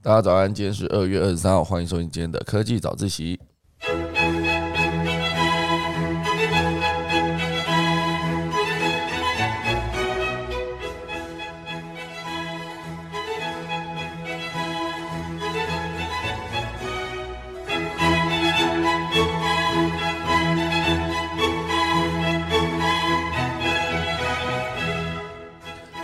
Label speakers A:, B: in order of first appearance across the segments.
A: 大家早安，今天是二月二十三号，欢迎收听今天的科技早自习。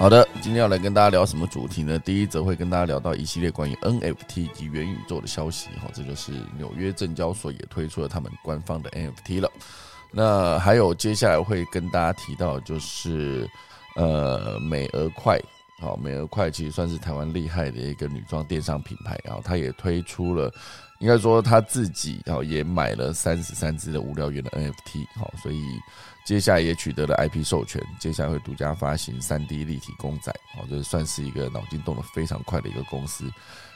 A: 好的，今天要来跟大家聊什么主题呢？第一则会跟大家聊到一系列关于 NFT 及元宇宙的消息，哈，这就是纽约证交所也推出了他们官方的 NFT 了。那还有接下来会跟大家提到，就是呃美俄快，好，美俄快其实算是台湾厉害的一个女装电商品牌，然后它也推出了，应该说他自己然后也买了三十三只的无聊猿的 NFT，好，所以。接下来也取得了 IP 授权，接下来会独家发行 3D 立体公仔，好，这算是一个脑筋动得非常快的一个公司。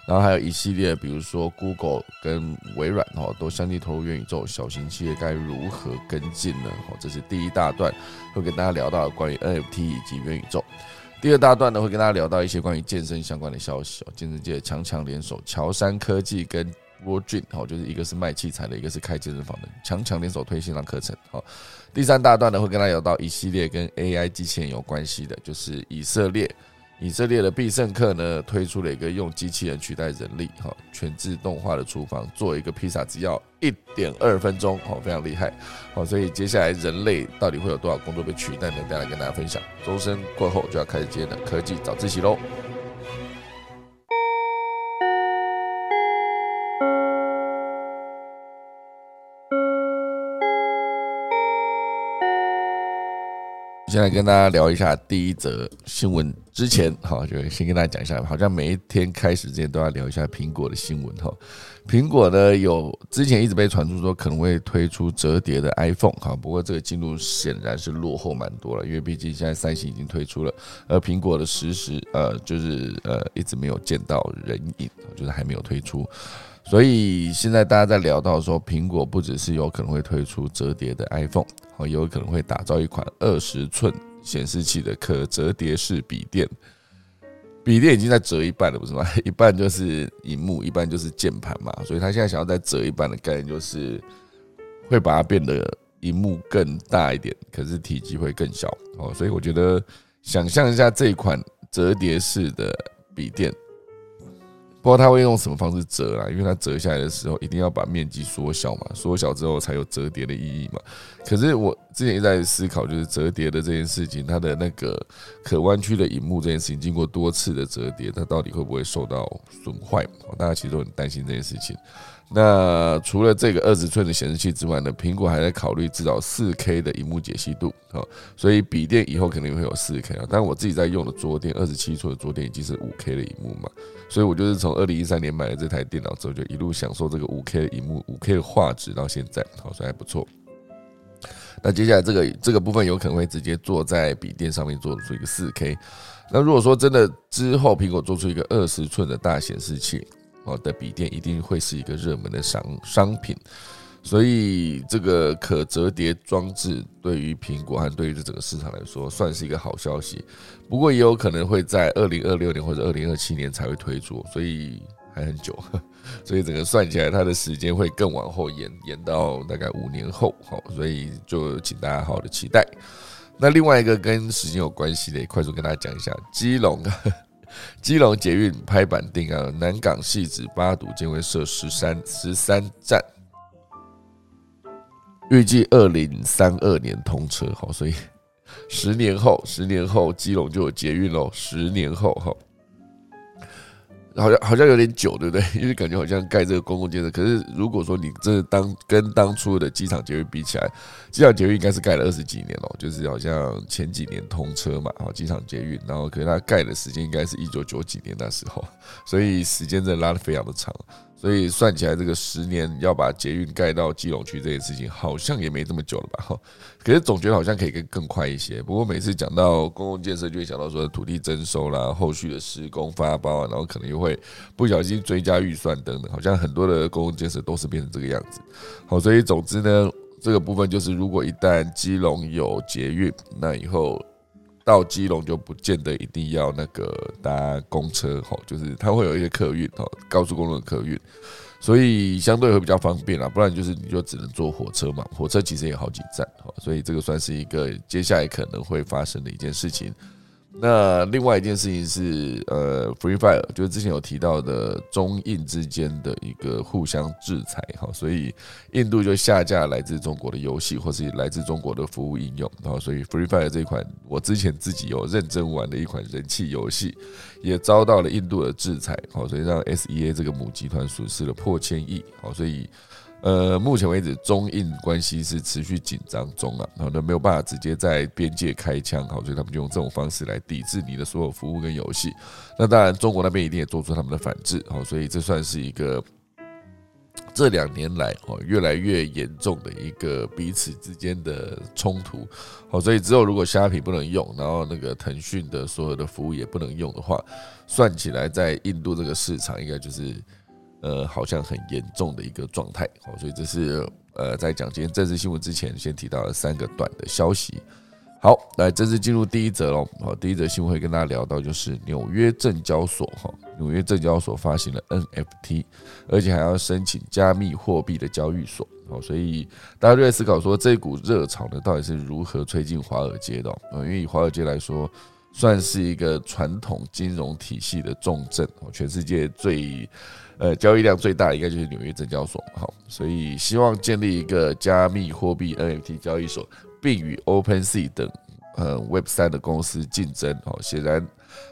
A: 然后还有一系列，比如说 Google 跟微软，哦，都相继投入元宇宙，小型企业该如何跟进呢？哦，这是第一大段，会跟大家聊到关于 NFT 以及元宇宙。第二大段呢，会跟大家聊到一些关于健身相关的消息哦，健身界强强联手，乔山科技跟 Worldream，好，就是一个是卖器材的，一个是开健身房的，强强联手推线上课程，好。第三大段呢，会跟大家聊到一系列跟 AI 机器人有关系的，就是以色列，以色列的必胜客呢推出了一个用机器人取代人力，哈，全自动化的厨房，做一个披萨只要一点二分钟，哦，非常厉害，好，所以接下来人类到底会有多少工作被取代呢？再来跟大家分享。周深过后就要开始今天的科技早自习喽。先来跟大家聊一下第一则新闻。之前，好，就先跟大家讲一下，好像每一天开始之前都要聊一下苹果的新闻。哈，苹果呢有之前一直被传出说可能会推出折叠的 iPhone。哈，不过这个进度显然是落后蛮多了，因为毕竟现在三星已经推出了，而苹果的实时呃就是呃一直没有见到人影，就是还没有推出。所以现在大家在聊到说，苹果不只是有可能会推出折叠的 iPhone。哦，有可能会打造一款二十寸显示器的可折叠式笔电，笔电已经在折一半了，不是吗？一半就是荧幕，一半就是键盘嘛，所以他现在想要再折一半的概念，就是会把它变得荧幕更大一点，可是体积会更小。哦，所以我觉得想象一下这一款折叠式的笔电。不知道他会用什么方式折啦，因为它折下来的时候一定要把面积缩小嘛，缩小之后才有折叠的意义嘛。可是我之前一直在思考，就是折叠的这件事情，它的那个可弯曲的荧幕这件事情，经过多次的折叠，它到底会不会受到损坏？大家其实都很担心这件事情。那除了这个二十寸的显示器之外呢，苹果还在考虑至少四 K 的荧幕解析度哦，所以笔电以后肯定会有四 K 啊。但我自己在用的桌垫，二十七寸的桌垫已经是五 K 的荧幕嘛，所以我就是从二零一三年买了这台电脑之后，就一路享受这个五 K 的荧幕、五 K 的画质到现在，好，所以还不错。那接下来这个这个部分有可能会直接坐在笔电上面做出一个四 K。那如果说真的之后苹果做出一个二十寸的大显示器。哦的笔电一定会是一个热门的商商品，所以这个可折叠装置对于苹果和对于这整个市场来说算是一个好消息。不过也有可能会在二零二六年或者二零二七年才会推出，所以还很久。所以整个算起来，它的时间会更往后延，延到大概五年后。好，所以就请大家好好的期待。那另外一个跟时间有关系的，快速跟大家讲一下，基隆。基隆捷运拍板定案，南港戏子八堵将会设十三十三站，预计二零三二年通车。好，所以十年后，十年后基隆就有捷运喽。十年后，哈。好像好像有点久，对不对？因为感觉好像盖这个公共建设，可是如果说你这当跟当初的机场捷运比起来，机场捷运应该是盖了二十几年了，就是好像前几年通车嘛，好，机场捷运，然后可是它盖的时间应该是一九九几年那时候，所以时间真的拉的非常的长。所以算起来，这个十年要把捷运盖到基隆区这件事情，好像也没这么久了吧？哈，可是总觉得好像可以更更快一些。不过每次讲到公共建设，就会想到说土地征收啦、后续的施工发包啊，然后可能又会不小心追加预算等等，好像很多的公共建设都是变成这个样子。好，所以总之呢，这个部分就是，如果一旦基隆有捷运，那以后。到基隆就不见得一定要那个搭公车哈，就是它会有一些客运哈，高速公路的客运，所以相对会比较方便啦。不然就是你就只能坐火车嘛，火车其实也好几站哈，所以这个算是一个接下来可能会发生的一件事情。那另外一件事情是，呃，Free Fire 就是之前有提到的中印之间的一个互相制裁哈，所以印度就下架来自中国的游戏或是来自中国的服务应用，然后所以 Free Fire 这一款我之前自己有认真玩的一款人气游戏，也遭到了印度的制裁，好，所以让 SEA 这个母集团损失了破千亿，好，所以。呃，目前为止，中印关系是持续紧张中啊，然后没有办法直接在边界开枪，好，所以他们就用这种方式来抵制你的所有服务跟游戏。那当然，中国那边一定也做出他们的反制，好，所以这算是一个这两年来哦越来越严重的一个彼此之间的冲突，好，所以之后如果虾皮不能用，然后那个腾讯的所有的服务也不能用的话，算起来在印度这个市场应该就是。呃，好像很严重的一个状态，好，所以这是呃，在讲今天政治新闻之前，先提到了三个短的消息。好，来正式进入第一则喽。好，第一则新闻会跟大家聊到，就是纽约证交所哈，纽约证交所发行了 NFT，而且还要申请加密货币的交易所。好，所以大家就在思考说，这股热潮呢，到底是如何吹进华尔街的？因为以华尔街来说，算是一个传统金融体系的重镇，全世界最。呃，交易量最大应该就是纽约证交所，好，所以希望建立一个加密货币 NFT 交易所，并与 OpenSea 等呃 Web 三的公司竞争。好，显然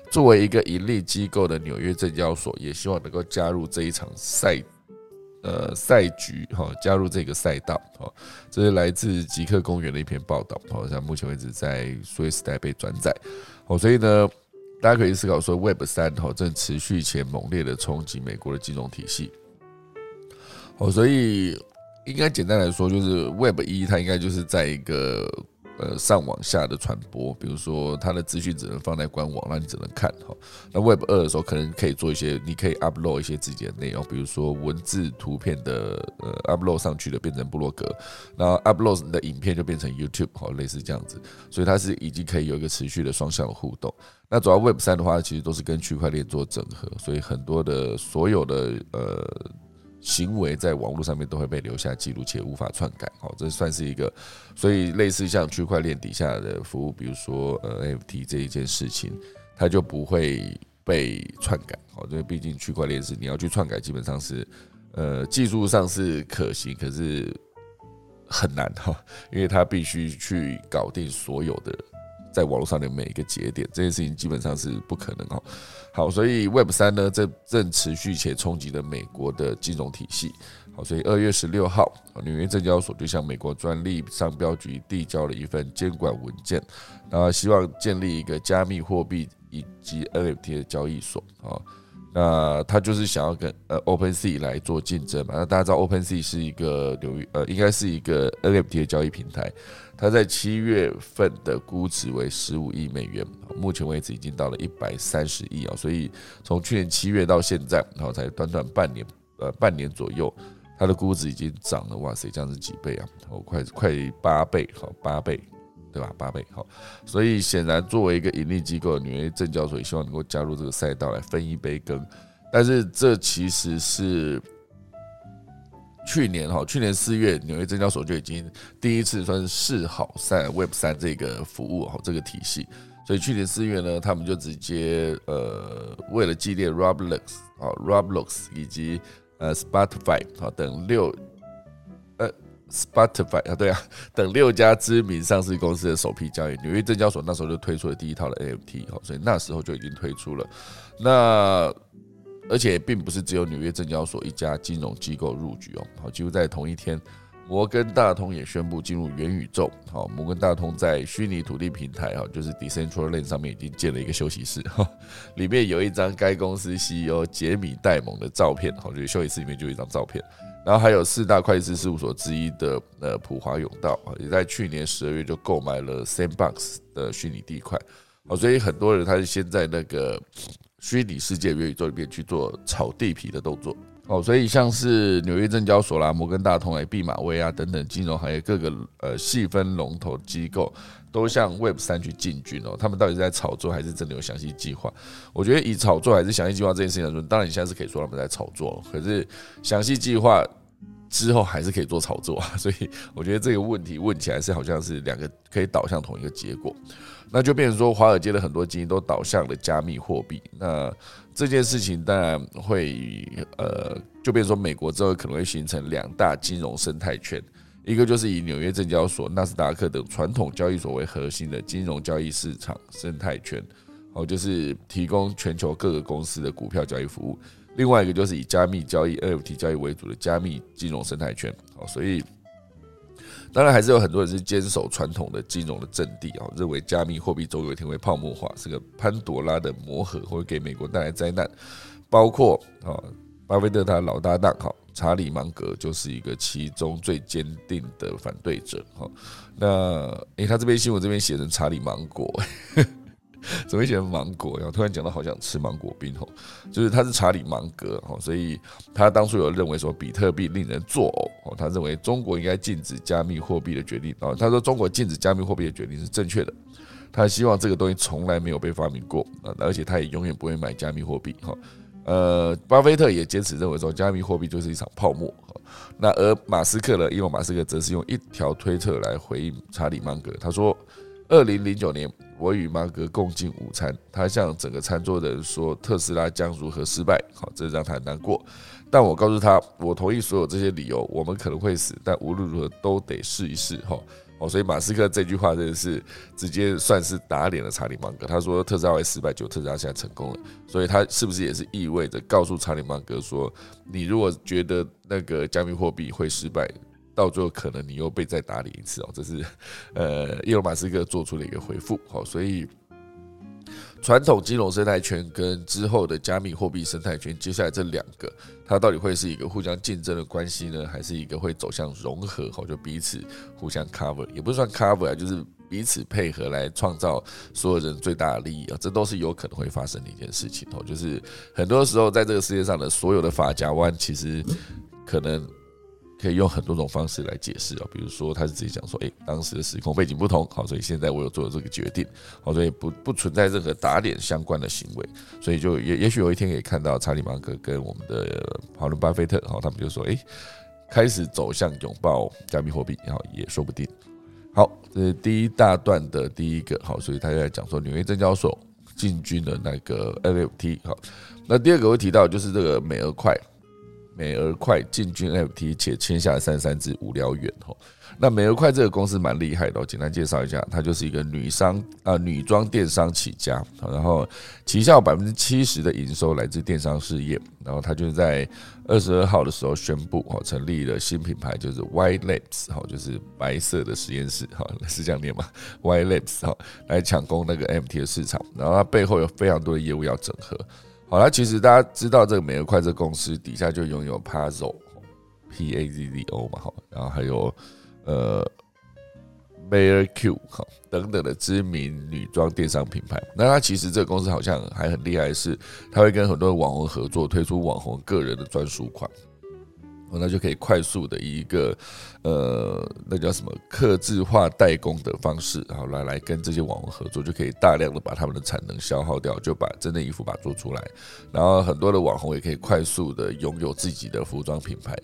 A: 作为一个盈利机构的纽约证交所，也希望能够加入这一场赛呃赛局，哈，加入这个赛道。好，这是来自极客公园的一篇报道，好，像目前为止在数位时代被转载。哦，所以呢。大家可以思考说，Web 三哈正持续且猛烈的冲击美国的金融体系。哦，所以应该简单来说，就是 Web 一它应该就是在一个。呃，上往下的传播，比如说它的资讯只能放在官网，那你只能看哈。那 Web 二的时候，可能可以做一些，你可以 upload 一些自己的内容，比如说文字、图片的呃 upload 上去的变成部落格，然后 upload 你的影片就变成 YouTube，好，类似这样子。所以它是已经可以有一个持续的双向的互动。那主要 Web 三的话，其实都是跟区块链做整合，所以很多的所有的呃。行为在网络上面都会被留下记录，且无法篡改。好，这算是一个，所以类似像区块链底下的服务，比如说呃 FT 这一件事情，它就不会被篡改。好，因为毕竟区块链是你要去篡改，基本上是呃技术上是可行，可是很难哈，因为它必须去搞定所有的。在网络上的每一个节点，这件事情基本上是不可能哦。好，所以 Web 三呢，这正持续且冲击了美国的金融体系。好，所以二月十六号，纽约证交所就向美国专利商标局递交了一份监管文件，然后希望建立一个加密货币以及 NFT 的交易所啊。那他就是想要跟呃 OpenSea 来做竞争嘛？那大家知道 OpenSea 是一个流域呃，应该是一个 NFT 的交易平台。它在七月份的估值为十五亿美元，目前为止已经到了一百三十亿啊！所以从去年七月到现在，然后才短短半年呃半年左右，它的估值已经涨了哇塞，这样子几倍啊？哦，快快八倍，好八倍。对吧？八倍好，所以显然作为一个盈利机构，纽约证交所也希望能够加入这个赛道来分一杯羹。但是这其实是去年哈，去年四月纽约证交所就已经第一次算是试好赛 Web 三这个服务哈，这个体系。所以去年四月呢，他们就直接呃，为了纪念 Roblox 啊，Roblox 以及呃 Spotify 啊等六。Spotify 啊，对啊，等六家知名上市公司的首批交易，纽约证交所那时候就推出了第一套的 NFT 哈，所以那时候就已经推出了。那而且并不是只有纽约证交所一家金融机构入局哦，好，几乎在同一天，摩根大通也宣布进入元宇宙。好，摩根大通在虚拟土地平台哈，就是 Decentraland 上面已经建了一个休息室哈，里面有一张该公司 CEO 杰米戴蒙的照片，好，就是休息室里面就有一张照片。然后还有四大会计师事务所之一的呃普华永道啊，也在去年十二月就购买了 Sandbox 的虚拟地块，哦，所以很多人他是先在那个虚拟世界元宇宙里面去做炒地皮的动作，哦，所以像是纽约证交所啦、摩根大通、哎、毕马威啊等等金融行业各个呃细分龙头机构，都向 Web 三去进军哦。他们到底是在炒作，还是真的有详细计划？我觉得以炒作还是详细计划这件事情来说，当然你现在是可以说他们在炒作，可是详细计划之后还是可以做炒作啊。所以我觉得这个问题问起来是好像是两个可以导向同一个结果，那就变成说华尔街的很多基金都导向了加密货币。那这件事情当然会，呃，就变成说美国之后可能会形成两大金融生态圈，一个就是以纽约证交所、纳斯达克等传统交易所为核心的金融交易市场生态圈，哦，就是提供全球各个公司的股票交易服务；另外一个就是以加密交易 NFT 交易为主的加密金融生态圈，哦，所以。当然，还是有很多人是坚守传统的金融的阵地啊，认为加密货币总有一天会泡沫化，是个潘多拉的魔盒，会给美国带来灾难。包括啊，巴菲特他老搭档哈查理芒格就是一个其中最坚定的反对者哈。那诶，他这边新闻这边写成查理芒果。怎么写成芒果？然后突然讲到好想吃芒果冰吼，就是他是查理芒格哈，所以他当初有认为说比特币令人作呕哦，他认为中国应该禁止加密货币的决定哦，他说中国禁止加密货币的决定是正确的，他希望这个东西从来没有被发明过啊，而且他也永远不会买加密货币哈。呃，巴菲特也坚持认为说加密货币就是一场泡沫那而马斯克呢，因为马斯克则是用一条推特来回应查理芒格，他说。二零零九年，我与芒格共进午餐。他向整个餐桌的人说：“特斯拉将如何失败？”好，这让他很难过。但我告诉他，我同意所有这些理由。我们可能会死，但无论如何都得试一试。哈，哦，所以马斯克这句话真的是直接算是打脸了查理芒格。他说特斯拉会失败，就特斯拉现在成功了。所以他是不是也是意味着告诉查理芒格说：“你如果觉得那个加密货币会失败？”到最后可能你又被再打脸一次哦，这是呃，伊隆马斯克做出了一个回复。好，所以传统金融生态圈跟之后的加密货币生态圈，接下来这两个，它到底会是一个互相竞争的关系呢，还是一个会走向融合？好，就彼此互相 cover，也不算 cover 啊，就是彼此配合来创造所有人最大的利益啊，这都是有可能会发生的一件事情哦。就是很多时候在这个世界上的所有的法夹弯，其实可能。可以用很多种方式来解释啊，比如说他是自己讲说，哎，当时的时空背景不同，好，所以现在我有做了这个决定，好，所以不不存在任何打脸相关的行为，所以就也也许有一天可以看到查理芒格跟我们的华伦巴菲特，好，他们就说，哎，开始走向拥抱加密货币，然后也说不定。好，这是第一大段的第一个，好，所以他在讲说纽约证交所进军的那个 NFT，好，那第二个会提到就是这个美俄快。美而快进军 NFT，且签下三三只无聊猿吼。那美而快这个公司蛮厉害的，简单介绍一下，它就是一个女商啊女装电商起家，然后旗下百分之七十的营收来自电商事业。然后它就在二十二号的时候宣布，哈，成立了新品牌，就是 White Labs，哈，就是白色的实验室，哈，是这样念吗？White Labs，哈，来抢攻那个 MT 的市场。然后它背后有非常多的业务要整合。好了，其实大家知道这个美乐快车公司底下就拥有 Puzzle，P A Z Z O 嘛，哈，然后还有呃 Mayor Q 哈等等的知名女装电商品牌。那它其实这个公司好像还很厉害，是它会跟很多网红合作，推出网红个人的专属款。那就可以快速的一个，呃，那叫什么，刻字化代工的方式，然后来来跟这些网红合作，就可以大量的把他们的产能消耗掉，就把真的衣服把它做出来，然后很多的网红也可以快速的拥有自己的服装品牌。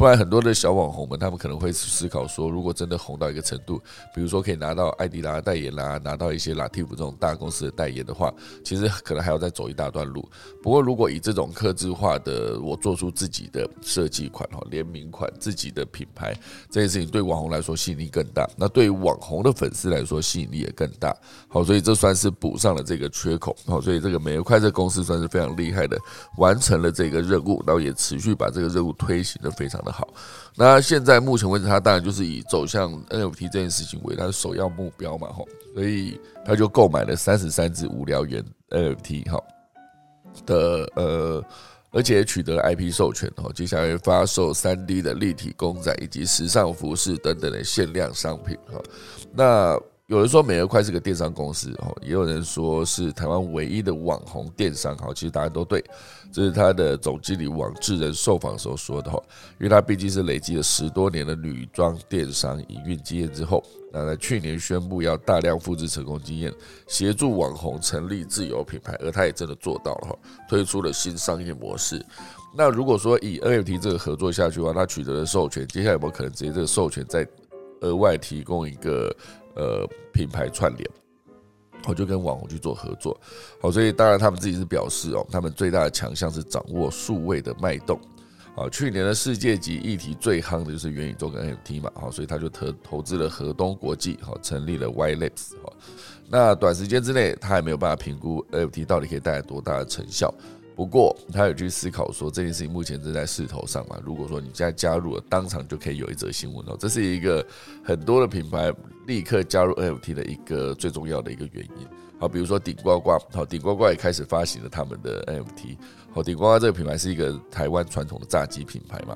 A: 不然很多的小网红们，他们可能会思考说，如果真的红到一个程度，比如说可以拿到艾迪达代言啦，拿到一些 Lativ 这种大公司的代言的话，其实可能还要再走一大段路。不过如果以这种刻字化的，我做出自己的设计款哈，联名款，自己的品牌，这件事情对网红来说吸引力更大，那对于网红的粉丝来说吸引力也更大。好，所以这算是补上了这个缺口。好，所以这个美快这公司算是非常厉害的，完成了这个任务，然后也持续把这个任务推行的非常。的好，那现在目前为止，他当然就是以走向 NFT 这件事情为他的首要目标嘛，吼，所以他就购买了三十三只无聊猿 NFT 哈的呃，而且取得了 IP 授权哦，接下来发售三 D 的立体公仔以及时尚服饰等等的限量商品哈，那。有人说美乐快是个电商公司哦，也有人说是台湾唯一的网红电商。好，其实答案都对，这是他的总经理王志仁受访时候说的哈。因为他毕竟是累积了十多年的女装电商营运经验之后，那在去年宣布要大量复制成功经验，协助网红成立自有品牌，而他也真的做到了哈，推出了新商业模式。那如果说以 NFT 这个合作下去的话，他取得了授权，接下来有没有可能直接这个授权再额外提供一个？呃，品牌串联，我就跟网红去做合作，好，所以当然他们自己是表示哦，他们最大的强项是掌握数位的脉动，好，去年的世界级议题最夯的就是元宇宙跟 NFT 嘛，好，所以他就投投资了河东国际，好，成立了 Y Labs，好，那短时间之内他还没有办法评估 NFT 到底可以带来多大的成效。不过，他有去思考说这件事情目前正在势头上嘛？如果说你现在加入了，当场就可以有一则新闻哦。这是一个很多的品牌立刻加入 NFT 的一个最重要的一个原因。好，比如说顶呱呱，好，顶呱呱也开始发行了他们的 NFT。好，顶呱呱这个品牌是一个台湾传统的炸鸡品牌嘛？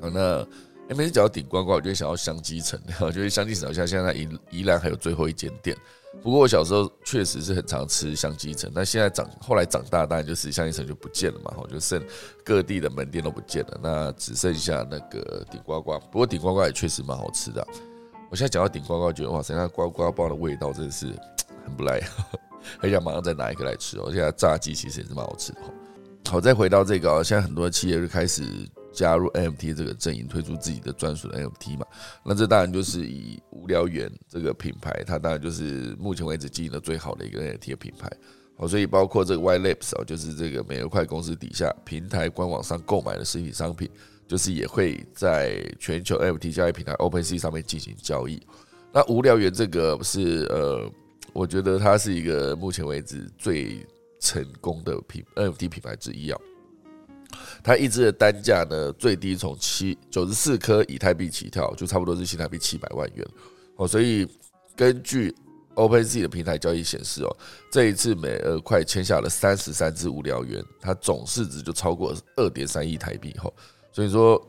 A: 好，那每次讲到顶呱呱，我就想到香鸡城，我就是香鸡城好像现在宜宜兰还有最后一间店。不过我小时候确实是很常吃香鸡城，但现在长后来长大，当然就是香鸡城就不见了嘛，哈，就剩各地的门店都不见了，那只剩下那个顶呱呱。不过顶呱呱也确实蛮好吃的。我现在讲到顶呱呱，觉得哇塞，那呱呱包的味道真的是 很不赖，很想马上再拿一个来吃哦。现在炸鸡其实也是蛮好吃的。好，再回到这个，现在很多企业就开始。加入 NFT 这个阵营，推出自己的专属的 NFT 嘛？那这当然就是以无聊猿这个品牌，它当然就是目前为止经营的最好的一个 NFT 的品牌。好，所以包括这个 Y Labs 哦，就是这个美乐快公司底下平台官网上购买的实体商品，就是也会在全球 NFT 交易平台 OpenSea 上面进行交易。那无聊猿这个是呃，我觉得它是一个目前为止最成功的品 NFT 品牌之一啊。它一支的单价呢，最低从七九十四颗以太币起跳，就差不多是新台币七百万元哦。所以根据 OpenSea 的平台交易显示哦，这一次美俄快签下了三十三只无聊猿，它总市值就超过二点三亿台币哈。所以说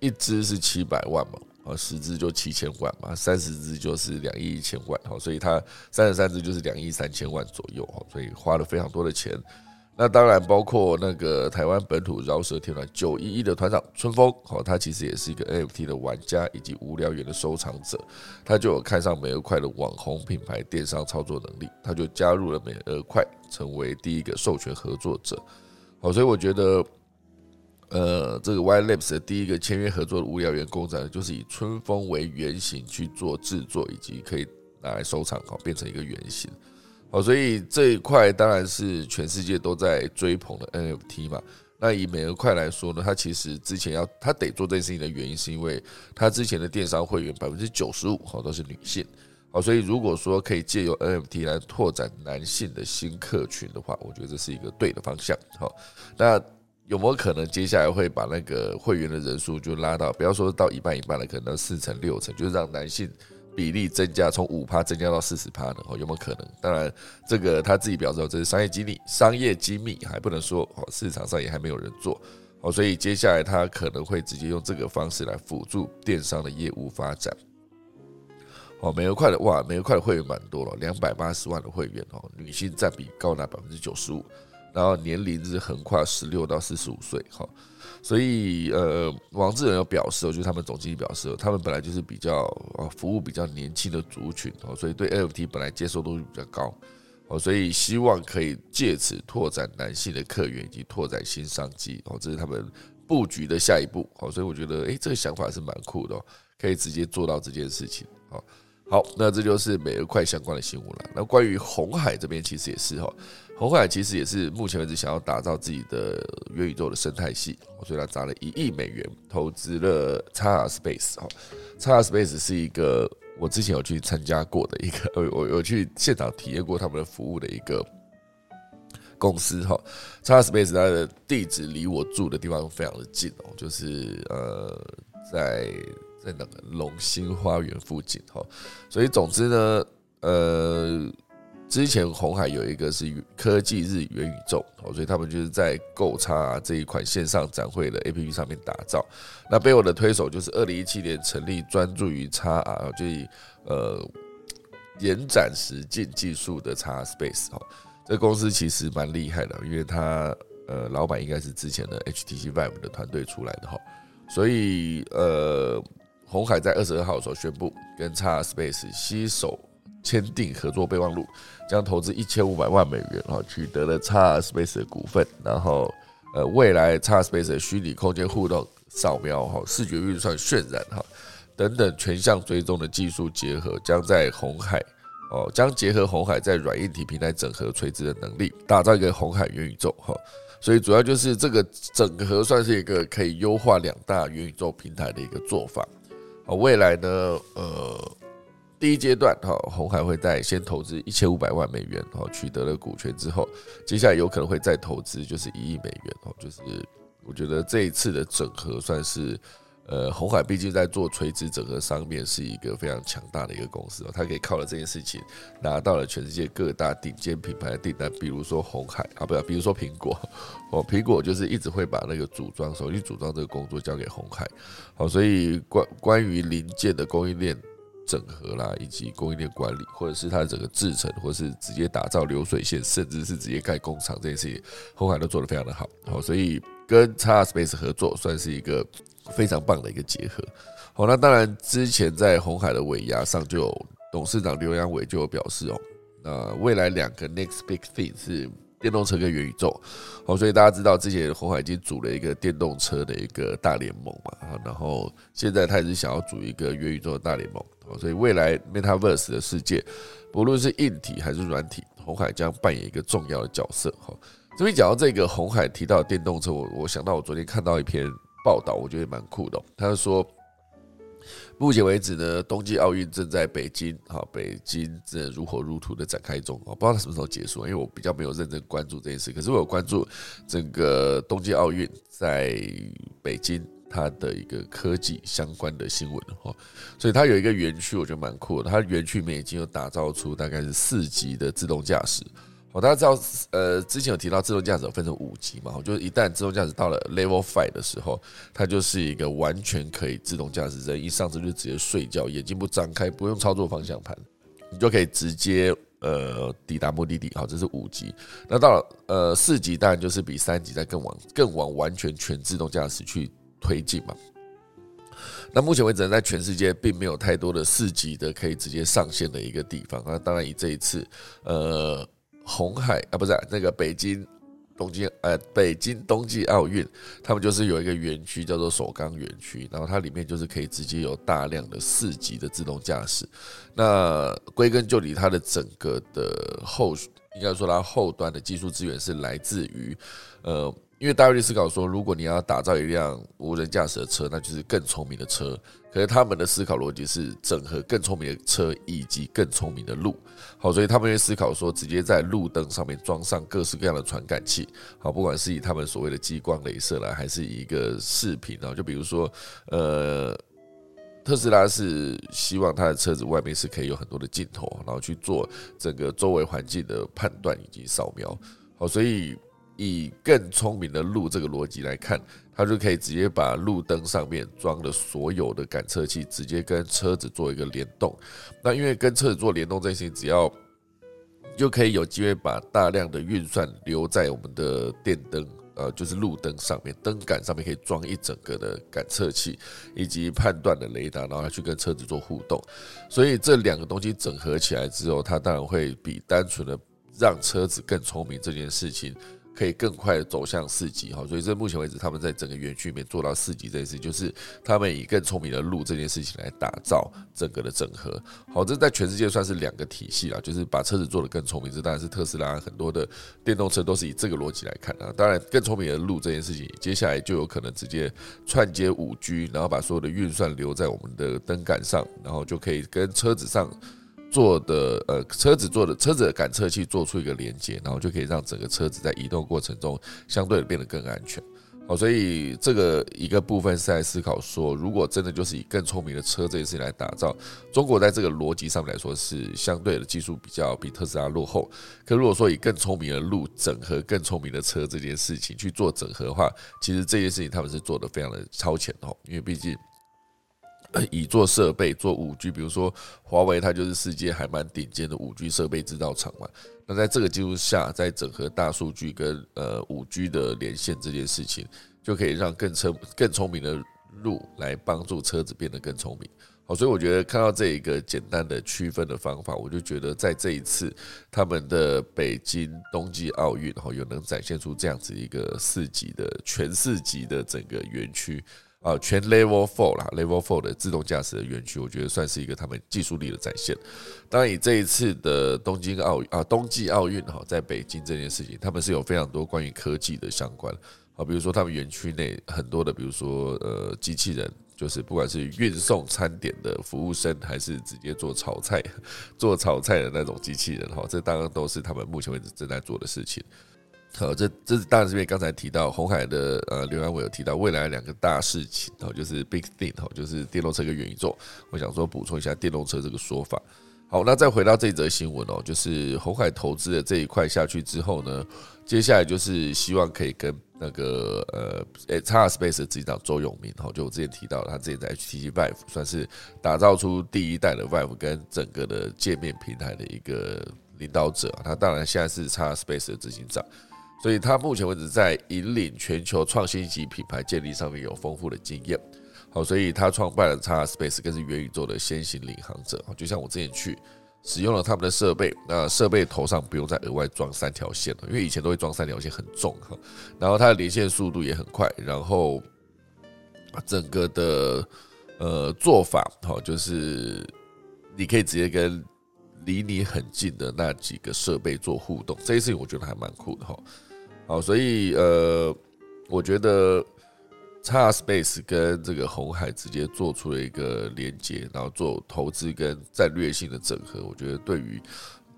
A: 一只是七百万嘛，啊十只就七千万嘛，三十只就是两亿一千万哈。所以它三十三只就是两亿三千万左右哈，所以花了非常多的钱。那当然包括那个台湾本土饶舌天团九一一的团长春风，好，他其实也是一个 NFT 的玩家以及无聊猿的收藏者，他就有看上美俄快的网红品牌电商操作能力，他就加入了美俄快，成为第一个授权合作者。好，所以我觉得，呃，这个 Y Labs 的第一个签约合作的无聊猿公仔，就是以春风为原型去做制作，以及可以拿来收藏，好，变成一个原型。哦，所以这一块当然是全世界都在追捧的 NFT 嘛。那以美俄快来说呢，它其实之前要它得做这件事情的原因，是因为它之前的电商会员百分之九十五哦都是女性。哦，所以如果说可以借由 NFT 来拓展男性的新客群的话，我觉得这是一个对的方向。好，那有没有可能接下来会把那个会员的人数就拉到，不要说到一半一半了，可能四成六成，就是让男性。比例增加，从五趴增加到四十趴呢？哦，有没有可能？当然，这个他自己表示，这是商业机密，商业机密还不能说。哦，市场上也还没有人做。哦，所以接下来他可能会直接用这个方式来辅助电商的业务发展。哦，美俄快的哇，美俄快的会员蛮多了，两百八十万的会员哦，女性占比高达百分之九十五，然后年龄是横跨十六到四十五岁。哈。所以，呃，王志仁有表示，就是他们总经理表示，他们本来就是比较啊服务比较年轻的族群哦，所以对 NFT 本来接受度就比较高哦，所以希望可以借此拓展男性的客源以及拓展新商机哦，这是他们布局的下一步哦，所以我觉得，诶，这个想法是蛮酷的，可以直接做到这件事情哦。好，那这就是美俄快相关的新闻了。那关于红海这边，其实也是哈。红海其实也是目前为止想要打造自己的元宇宙的生态系，所以他砸了一亿美元投资了 x Space 哈。x Space 是一个我之前有去参加过的一个，我我有去现场体验过他们的服务的一个公司哈。x Space 它的地址离我住的地方非常的近哦，就是呃在在那个龙兴花园附近哈。所以总之呢，呃。之前红海有一个是科技日元宇宙哦，所以他们就是在购差这一款线上展会的 A P P 上面打造。那背后的推手就是二零一七年成立专注于叉 R，就以呃延展实境技术的 X Space 哦，这公司其实蛮厉害的，因为它呃老板应该是之前的 HTC Vive 的团队出来的哈，所以呃红海在二十二号的时候宣布跟 X Space 携手签订合作备忘录，将投资一千五百万美元哈，取得了 X Space 的股份，然后呃未来 X Space 的虚拟空间互动扫描哈，视觉运算渲染哈。等等全项追踪的技术结合，将在红海哦，将结合红海在软硬体平台整合垂直的能力，打造一个红海元宇宙哈。所以主要就是这个整合算是一个可以优化两大元宇宙平台的一个做法。好，未来呢，呃，第一阶段哈，红海会在先投资一千五百万美元哈，取得了股权之后，接下来有可能会再投资就是一亿美元哦。就是我觉得这一次的整合算是。呃，红海毕竟在做垂直整合上面是一个非常强大的一个公司哦，它可以靠了这件事情拿到了全世界各大顶尖品牌的订单，比如说红海啊，不要，比如说苹果哦，苹果就是一直会把那个组装、手机组装这个工作交给红海，好，所以关关于零件的供应链整合啦，以及供应链管理，或者是它的整个制程，或者是直接打造流水线，甚至是直接盖工厂这件事情，红海都做得非常的好，好，所以跟 X Space 合作算是一个。非常棒的一个结合，好，那当然之前在红海的尾牙上就有董事长刘阳伟就有表示哦，那未来两个 next big thing 是电动车跟元宇宙，好，所以大家知道之前红海已经组了一个电动车的一个大联盟嘛，然后现在他也是想要组一个元宇宙的大联盟，所以未来 metaverse 的世界，不论是硬体还是软体，红海将扮演一个重要的角色。哈，这边讲到这个红海提到电动车，我我想到我昨天看到一篇。报道我觉得蛮酷的。他说，目前为止呢，冬季奥运正在北京，哈，北京正如火如荼的展开中。我不知道它什么时候结束，因为我比较没有认真关注这件事。可是我有关注整个冬季奥运在北京它的一个科技相关的新闻哈。所以它有一个园区，我觉得蛮酷的。它园区里面已经有打造出大概是四级的自动驾驶。哦大家知道，呃，之前有提到自动驾驶分成五级嘛？就是一旦自动驾驶到了 Level Five 的时候，它就是一个完全可以自动驾驶，人一上车就直接睡觉，眼睛不张开，不用操作方向盘，你就可以直接呃抵达目的地。好，这是五级。那到了呃四级，当然就是比三级再更往更往完全全自动驾驶去推进嘛。那目前为止，在全世界并没有太多的四级的可以直接上线的一个地方。那当然以这一次，呃。红海啊，不是那个北京东京，呃，北京冬季奥运，他们就是有一个园区叫做首钢园区，然后它里面就是可以直接有大量的四级的自动驾驶。那归根究底，它的整个的后，应该说它后端的技术资源是来自于，呃。因为大卫思考说，如果你要打造一辆无人驾驶的车，那就是更聪明的车。可是他们的思考逻辑是整合更聪明的车以及更聪明的路。好，所以他们会思考说，直接在路灯上面装上各式各样的传感器。好，不管是以他们所谓的激光镭射来，还是以一个视频啊，就比如说，呃，特斯拉是希望它的车子外面是可以有很多的镜头，然后去做整个周围环境的判断以及扫描。好，所以。以更聪明的路这个逻辑来看，它就可以直接把路灯上面装的所有的感测器直接跟车子做一个联动。那因为跟车子做联动这些，只要就可以有机会把大量的运算留在我们的电灯，呃，就是路灯上面，灯杆上面可以装一整个的感测器以及判断的雷达，然后去跟车子做互动。所以这两个东西整合起来之后，它当然会比单纯的让车子更聪明这件事情。可以更快走向四级哈，所以这目前为止，他们在整个园区里面做到四级这件事，就是他们以更聪明的路这件事情来打造整个的整合。好，这在全世界算是两个体系了，就是把车子做得更聪明。这当然是特斯拉很多的电动车都是以这个逻辑来看啊。当然，更聪明的路这件事情，接下来就有可能直接串接五 G，然后把所有的运算留在我们的灯杆上，然后就可以跟车子上。做的呃车子做的车子的感测器做出一个连接，然后就可以让整个车子在移动过程中相对的变得更安全。好，所以这个一个部分是在思考说，如果真的就是以更聪明的车这件事情来打造，中国在这个逻辑上面来说是相对的技术比较比特斯拉落后。可如果说以更聪明的路整合更聪明的车这件事情去做整合的话，其实这件事情他们是做的非常的超前哦，因为毕竟。以做设备做五 G，比如说华为，它就是世界还蛮顶尖的五 G 设备制造厂嘛。那在这个基础下，在整合大数据跟呃五 G 的连线这件事情，就可以让更聪更聪明的路来帮助车子变得更聪明。好，所以我觉得看到这一个简单的区分的方法，我就觉得在这一次他们的北京冬季奥运，哈有能展现出这样子一个四级的全四级的整个园区啊，全 Level Four 啦，Level Four 的自动驾驶的园区，我觉得算是一个他们技术力的展现。当然，以这一次的东京奥啊冬季奥运哈，在北京这件事情，他们是有非常多关于科技的相关，好，比如说他们园区内很多的，比如说呃机器人。就是不管是运送餐点的服务生，还是直接做炒菜、做炒菜的那种机器人，哈，这当然都是他们目前为止正在做的事情。好，这这是当然这边刚才提到红海的呃刘安伟有提到未来两个大事情，哦，就是 big thing，哦，就是电动车跟元宇宙。我想说补充一下电动车这个说法。好，那再回到这则新闻哦，就是红海投资的这一块下去之后呢，接下来就是希望可以跟。那个呃，诶，X Space 的执行长周永明，哈，就我之前提到，他之前在 HTC Vive 算是打造出第一代的 Vive 跟整个的界面平台的一个领导者。他当然现在是 X Space 的执行长，所以他目前为止在引领全球创新级品牌建立上面有丰富的经验。好，所以他创办了 X Space，更是元宇宙的先行领航者。就像我之前去。使用了他们的设备，那设备头上不用再额外装三条线了，因为以前都会装三条线，很重哈。然后它的连线速度也很快，然后整个的呃做法哈，就是你可以直接跟离你很近的那几个设备做互动，这些事情我觉得还蛮酷的哈。好，所以呃，我觉得。叉 Space 跟这个红海直接做出了一个连接，然后做投资跟战略性的整合，我觉得对于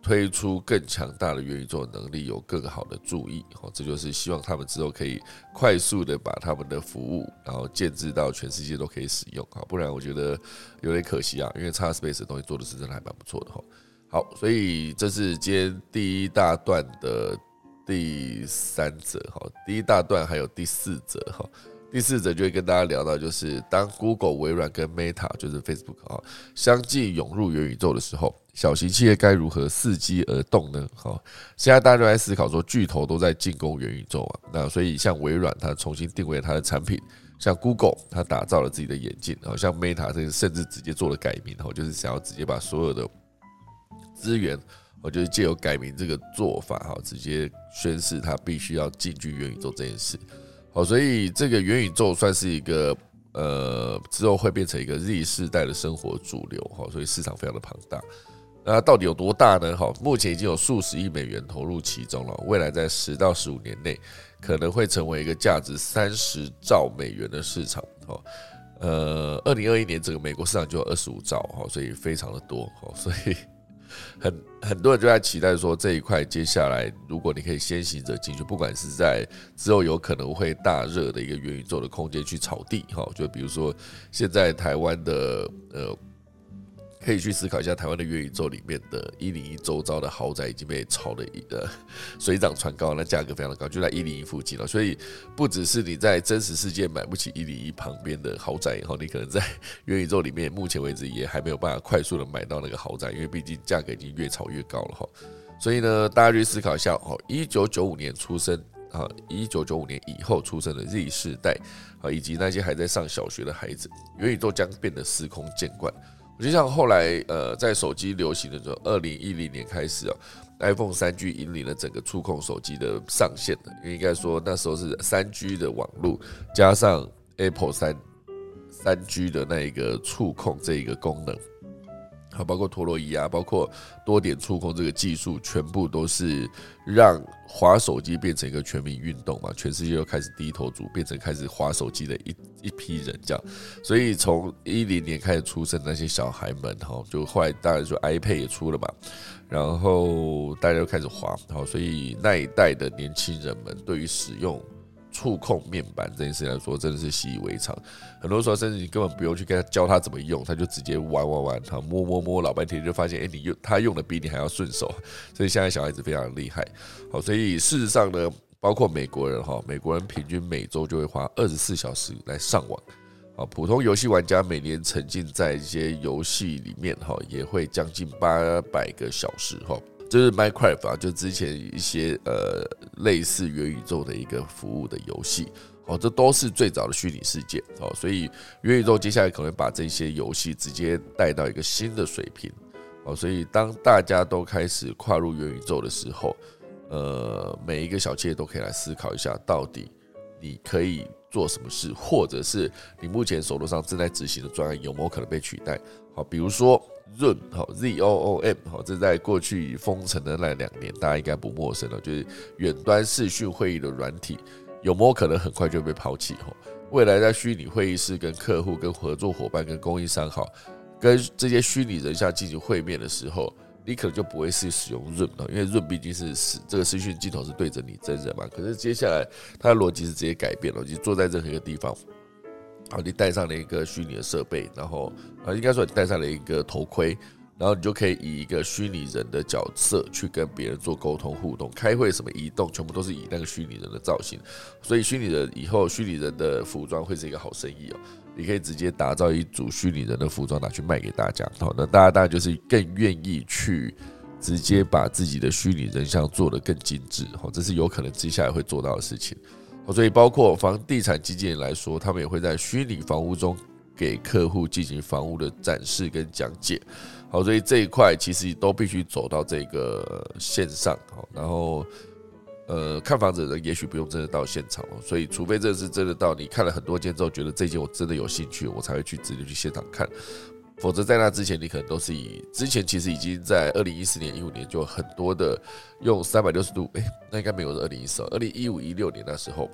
A: 推出更强大的元宇宙能力有更好的注意。好，这就是希望他们之后可以快速的把他们的服务，然后建制到全世界都可以使用。啊，不然我觉得有点可惜啊，因为叉 Space 的东西做的是真的还蛮不错的哈。好，所以这是今天第一大段的第三则哈，第一大段还有第四则哈。第四则就会跟大家聊到，就是当 Google、微软跟 Meta 就是 Facebook 啊相继涌入元宇宙的时候，小型企业该如何伺机而动呢？好，现在大家都在思考说，巨头都在进攻元宇宙啊，那所以像微软它重新定位它的产品，像 Google 它打造了自己的眼镜，然后像 Meta 这甚至直接做了改名，然后就是想要直接把所有的资源，我就是借由改名这个做法，哈，直接宣示他必须要进军元宇宙这件事。好，所以这个元宇宙算是一个呃，之后会变成一个 Z 世代的生活主流哈，所以市场非常的庞大。那到底有多大呢？哈，目前已经有数十亿美元投入其中了，未来在十到十五年内可能会成为一个价值三十兆美元的市场。哈，呃，二零二一年整个美国市场就有二十五兆哈，所以非常的多哈，所以。很很多人就在期待说这一块接下来，如果你可以先行者进去，不管是在之后有可能会大热的一个元宇宙的空间去炒地哈，就比如说现在台湾的呃。可以去思考一下，台湾的元宇宙里面的一零一周遭的豪宅已经被炒的一个水涨船高，那价格非常的高，就在一零一附近了。所以不只是你在真实世界买不起一零一旁边的豪宅，以后你可能在元宇宙里面，目前为止也还没有办法快速的买到那个豪宅，因为毕竟价格已经越炒越高了哈。所以呢，大家去思考一下哦，一九九五年出生啊，一九九五年以后出生的 Z 世代啊，以及那些还在上小学的孩子，元宇宙将变得司空见惯。就像后来，呃，在手机流行的时候，二零一零年开始啊，iPhone 三 G 引领了整个触控手机的上线的，应该说那时候是三 G 的网络加上 Apple 三三 G 的那一个触控这一个功能。好，包括陀螺仪啊，包括多点触控这个技术，全部都是让滑手机变成一个全民运动嘛，全世界都开始低头族，变成开始滑手机的一一批人，这样。所以从一零年开始出生那些小孩们，哈，就后来当然说 iPad 也出了嘛，然后大家就开始滑，好，所以那一代的年轻人们对于使用。触控面板这件事来说，真的是习以为常。很多时候，甚至你根本不用去跟他教他怎么用，他就直接玩玩玩，他摸摸摸老半天，就发现，哎，你用他用的比你还要顺手。所以现在小孩子非常厉害。好，所以事实上呢，包括美国人哈，美国人平均每周就会花二十四小时来上网。啊，普通游戏玩家每年沉浸在一些游戏里面哈，也会将近八百个小时哈。就是 Minecraft 啊，就之前一些呃类似元宇宙的一个服务的游戏哦，这都是最早的虚拟世界哦。所以元宇宙接下来可能把这些游戏直接带到一个新的水平哦。所以当大家都开始跨入元宇宙的时候，呃，每一个小企业都可以来思考一下，到底你可以。做什么事，或者是你目前手头上正在执行的专案有没有可能被取代？好，比如说 Zoom，好 Z O O M，好，这在过去封城的那两年，大家应该不陌生了，就是远端视讯会议的软体，有没有可能很快就被抛弃？哈，未来在虚拟会议室跟客户、跟合作伙伴、跟供应商，好，跟这些虚拟人像进行会面的时候。你可能就不会是使用 Zoom 因为 Zoom 毕竟是是这个视讯镜头是对着你真人嘛。可是接下来它的逻辑是直接改变了，你坐在任何一个地方，好，你带上了一个虚拟的设备，然后啊，应该说你戴上了一个头盔，然后你就可以以一个虚拟人的角色去跟别人做沟通互动，开会什么移动，全部都是以那个虚拟人的造型。所以虚拟人以后虚拟人的服装会是一个好生意哦。你可以直接打造一组虚拟人的服装拿去卖给大家，好，那大家当然就是更愿意去直接把自己的虚拟人像做得更精致，好，这是有可能接下来会做到的事情。所以包括房地产经纪人来说，他们也会在虚拟房屋中给客户进行房屋的展示跟讲解。好，所以这一块其实都必须走到这个线上，好，然后。呃，看房子的人也许不用真的到现场哦，所以除非这是真的到你看了很多间之后，觉得这间我真的有兴趣，我才会去直接去现场看。否则在那之前，你可能都是以之前其实已经在二零一四年、一五年就很多的用三百六十度，哎，那应该没有二零一四，二零一五一六年那时候，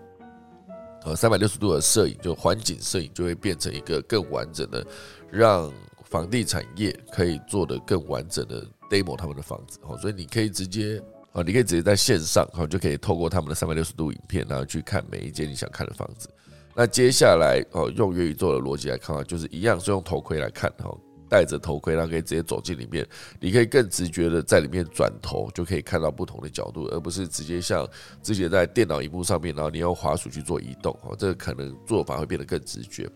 A: 呃，三百六十度的摄影就环境摄影就会变成一个更完整的，让房地产业可以做的更完整的 demo 他们的房子哦，所以你可以直接。啊，你可以直接在线上，好，就可以透过他们的三百六十度影片，然后去看每一间你想看的房子。那接下来，哦，用粤语做的逻辑来看啊，就是一样是用头盔来看，哈，戴着头盔，然后可以直接走进里面，你可以更直觉的在里面转头，就可以看到不同的角度，而不是直接像之前在电脑荧幕上面，然后你用滑鼠去做移动，哦，这个可能做法会变得更直觉。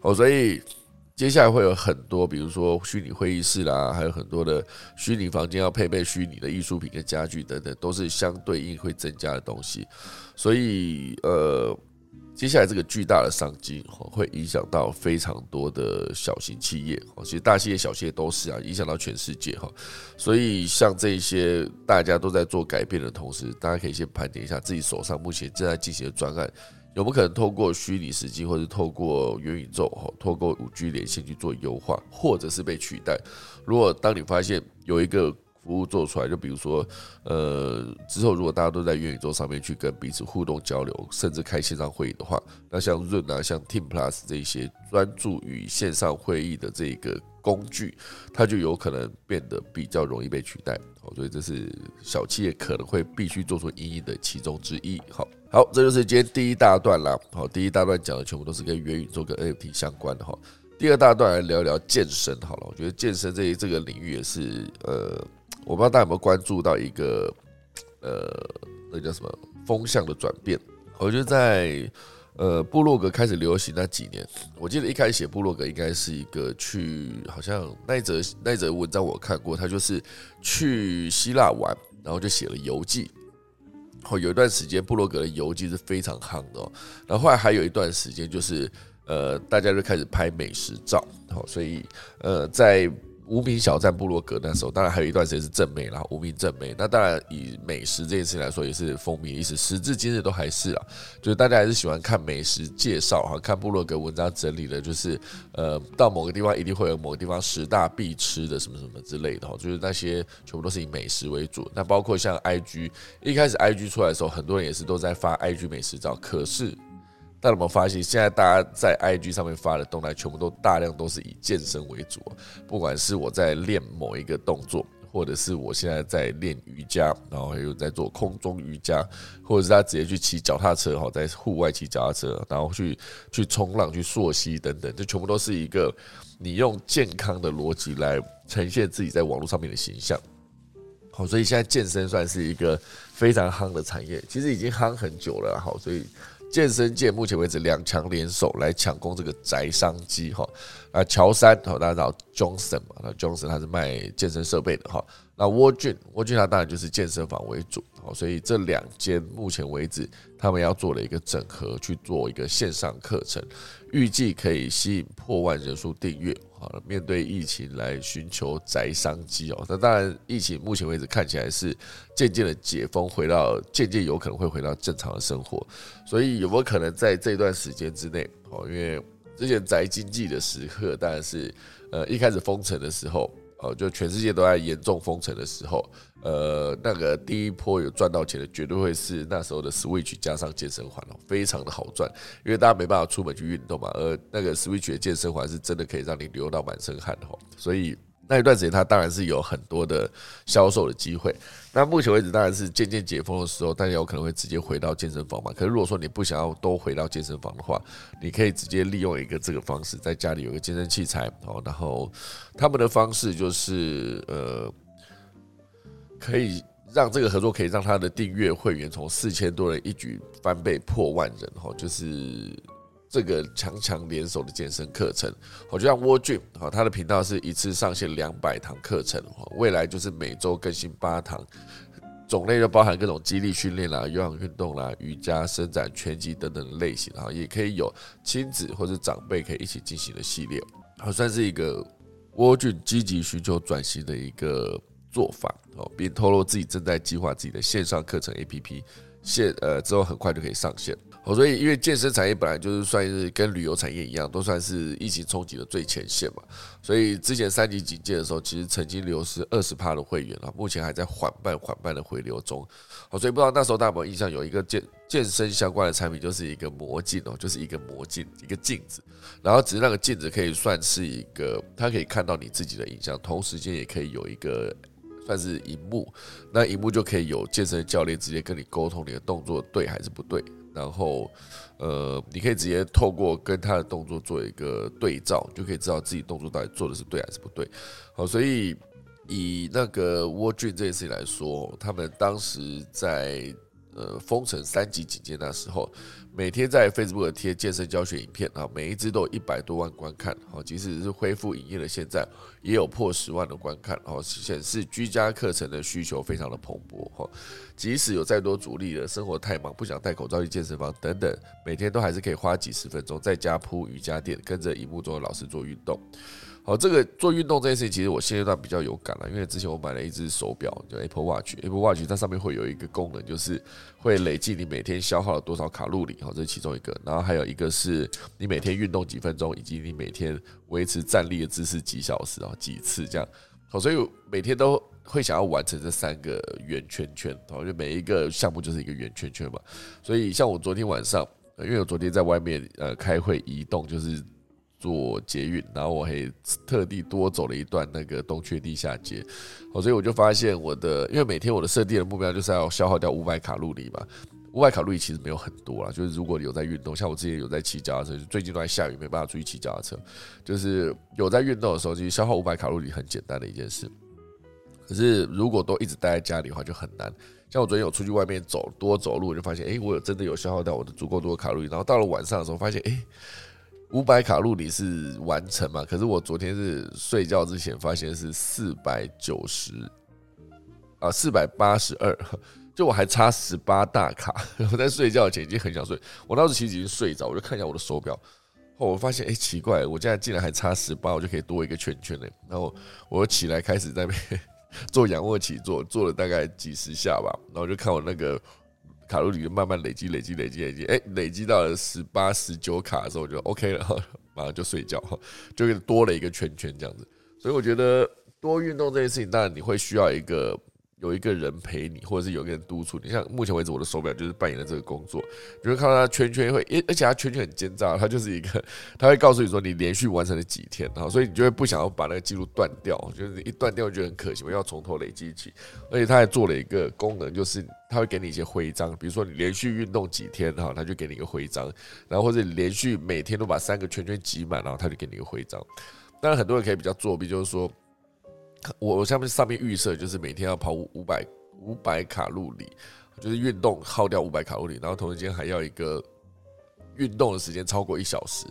A: 哦，所以。接下来会有很多，比如说虚拟会议室啦，还有很多的虚拟房间要配备虚拟的艺术品跟家具等等，都是相对应会增加的东西。所以，呃，接下来这个巨大的商机会影响到非常多的小型企业，其实大企业、小企业都是啊，影响到全世界哈。所以，像这些大家都在做改变的同时，大家可以先盘点一下自己手上目前正在进行的专案。有没有可能透过虚拟实际，或者透过元宇宙，哈，透过五 G 连线去做优化，或者是被取代？如果当你发现有一个服务做出来，就比如说，呃，之后如果大家都在元宇宙上面去跟彼此互动交流，甚至开线上会议的话，那像润啊、像 Team Plus 这些专注于线上会议的这个工具，它就有可能变得比较容易被取代。好，所以这是小企业可能会必须做出阴影的其中之一。好。好，这就是今天第一大段啦。好，第一大段讲的全部都是跟元宇宙跟 NFT 相关的哈。第二大段来聊聊健身好了。我觉得健身这这个领域也是呃，我不知道大家有没有关注到一个呃，那叫什么风向的转变。我觉得在呃部落格开始流行那几年，我记得一开始写部落格应该是一个去，好像那一则那一则文章我看过，他就是去希腊玩，然后就写了游记。后有一段时间，布洛格的游记是非常夯的哦。然后后来还有一段时间，就是呃，大家就开始拍美食照。好，所以呃，在无名小站部落格那时候，当然还有一段时间是正妹啦，无名正妹。那当然以美食这件事情来说，也是风靡一时，时至今日都还是啊。就是大家还是喜欢看美食介绍哈，看部落格文章整理的，就是呃，到某个地方一定会有某个地方十大必吃的什么什么之类的哈。就是那些全部都是以美食为主。那包括像 IG，一开始 IG 出来的时候，很多人也是都在发 IG 美食照，可是。大家有没有发现，现在大家在 IG 上面发的动态，全部都大量都是以健身为主。不管是我在练某一个动作，或者是我现在在练瑜伽，然后还有在做空中瑜伽，或者是他直接去骑脚踏车，哈，在户外骑脚踏车，然后去去冲浪、去溯溪等等，这全部都是一个你用健康的逻辑来呈现自己在网络上面的形象。好，所以现在健身算是一个非常夯的产业，其实已经夯很久了。好，所以。健身界目前为止两强联手来抢攻这个宅商机哈。啊，乔山哈，大家知道 Johnson 嘛？那 Johnson 他是卖健身设备的哈。那沃俊，沃俊他当然就是健身房为主，好，所以这两间目前为止他们要做了一个整合，去做一个线上课程，预计可以吸引破万人数订阅。好了，面对疫情来寻求宅商机哦。那当然，疫情目前为止看起来是渐渐的解封，回到渐渐有可能会回到正常的生活。所以有没有可能在这段时间之内？哦，因为之前宅经济的时刻，当然是呃一开始封城的时候，哦，就全世界都在严重封城的时候，呃，那个第一波有赚到钱的，绝对会是那时候的 Switch 加上健身环哦，非常的好赚，因为大家没办法出门去运动嘛，而那个 Switch 的健身环是真的可以让你流到满身汗哦，所以。那一段时间，它当然是有很多的销售的机会。那目前为止，当然是渐渐解封的时候，大家有可能会直接回到健身房嘛。可是如果说你不想要都回到健身房的话，你可以直接利用一个这个方式，在家里有个健身器材哦。然后他们的方式就是呃，可以让这个合作可以让他的订阅会员从四千多人一举翻倍破万人哈，就是。这个强强联手的健身课程，我就像沃俊，哈，他的频道是一次上线两百堂课程，未来就是每周更新八堂，种类就包含各种激励训练啦、有氧运动啦、瑜伽、伸展、拳击等等的类型，哈，也可以有亲子或者长辈可以一起进行的系列，好，算是一个沃俊积极寻求转型的一个做法，哦，并透露自己正在计划自己的线上课程 APP，现呃之后很快就可以上线。哦，所以因为健身产业本来就是算是跟旅游产业一样，都算是疫情冲击的最前线嘛。所以之前三级警戒的时候，其实曾经流失二十趴的会员啊，目前还在缓慢缓慢的回流中。好，所以不知道那时候大家有没有印象，有一个健健身相关的产品，就是一个魔镜哦，就是一个魔镜，一个镜子。然后只是那个镜子可以算是一个，它可以看到你自己的影像，同时间也可以有一个算是荧幕，那荧幕就可以有健身教练直接跟你沟通你的动作对还是不对。然后，呃，你可以直接透过跟他的动作做一个对照，就可以知道自己动作到底做的是对还是不对。好，所以以那个沃俊这件事情来说，他们当时在。呃，封城三级警戒那时候，每天在 Facebook 贴健身教学影片啊，每一支都有一百多万观看。好，即使是恢复营业的现在，也有破十万的观看。好，显示居家课程的需求非常的蓬勃。哈，即使有再多阻力的生活太忙，不想戴口罩去健身房等等，每天都还是可以花几十分钟在家铺瑜伽垫，跟着荧幕中的老师做运动。好，这个做运动这件事情，其实我现阶段比较有感了，因为之前我买了一只手表，叫 Apple Watch，Apple Watch 它上面会有一个功能，就是会累计你每天消耗了多少卡路里，好，这是其中一个。然后还有一个是你每天运动几分钟，以及你每天维持站立的姿势几小时啊，几次这样。好，所以每天都会想要完成这三个圆圈圈，好，就每一个项目就是一个圆圈圈嘛。所以像我昨天晚上，因为我昨天在外面呃开会移动，就是。做捷运，然后我还特地多走了一段那个东区地下街，哦，所以我就发现我的，因为每天我的设定的目标就是要消耗掉五百卡路里嘛，五百卡路里其实没有很多啦，就是如果有在运动，像我之前有在骑脚踏车，最近都在下雨，没办法出去骑脚踏车，就是有在运动的时候，其实消耗五百卡路里很简单的一件事。可是如果都一直待在家里的话，就很难。像我昨天有出去外面走，多走路，我就发现，哎，我有真的有消耗掉我的足够多的卡路里，然后到了晚上的时候，发现，哎。五百卡路里是完成嘛？可是我昨天是睡觉之前发现是四百九十啊，四百八十二，就我还差十八大卡。我在睡觉前已经很想睡，我当时其实已经睡着，我就看一下我的手表，后我发现哎奇怪，我现在竟然还差十八，我就可以多一个圈圈嘞。然后我起来开始在那边 做仰卧起坐，做了大概几十下吧，然后就看我那个。卡路里就慢慢累积，累积，累积，累积，哎，累积到了十八、十九卡的时候，我就 OK 了，马上就睡觉，就多了一个圈圈这样子。所以我觉得多运动这件事情，当然你会需要一个。有一个人陪你，或者是有一个人督促你。像目前为止，我的手表就是扮演了这个工作。你会看到它圈圈会，而而且它圈圈很奸诈，它就是一个，它会告诉你说你连续完成了几天，哈所以你就会不想要把那个记录断掉，就是一断掉就很可惜，我要从头累积起。而且它还做了一个功能，就是它会给你一些徽章，比如说你连续运动几天，哈，它就给你一个徽章；然后或者连续每天都把三个圈圈挤满，然后它就给你一个徽章。当然，很多人可以比较作弊，就是说。我我下面上面预设就是每天要跑五百五百卡路里，就是运动耗掉五百卡路里，然后同时间还要一个运动的时间超过一小时。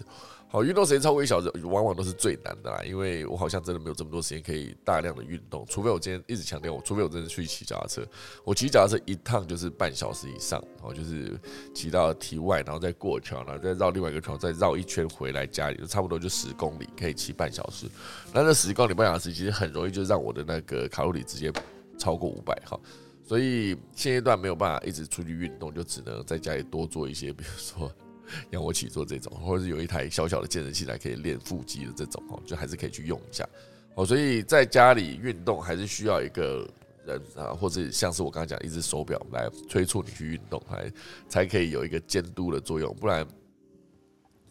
A: 好，运动时间超过一小时，往往都是最难的啦，因为我好像真的没有这么多时间可以大量的运动，除非我今天一直强调，我除非我真的去骑脚踏车，我骑脚踏车一趟就是半小时以上，然后就是骑到体外，然后再过桥，然后再绕另外一个桥，再绕一圈回来家里，就差不多就十公里，可以骑半小时。那这十公里半小时其实很容易就让我的那个卡路里直接超过五百哈，所以现阶段没有办法一直出去运动，就只能在家里多做一些，比如说。仰卧起坐这种，或者是有一台小小的健身器材可以练腹肌的这种，哦，就还是可以去用一下。哦，所以在家里运动还是需要一个人啊，或者像是我刚刚讲一只手表来催促你去运动，来才可以有一个监督的作用。不然，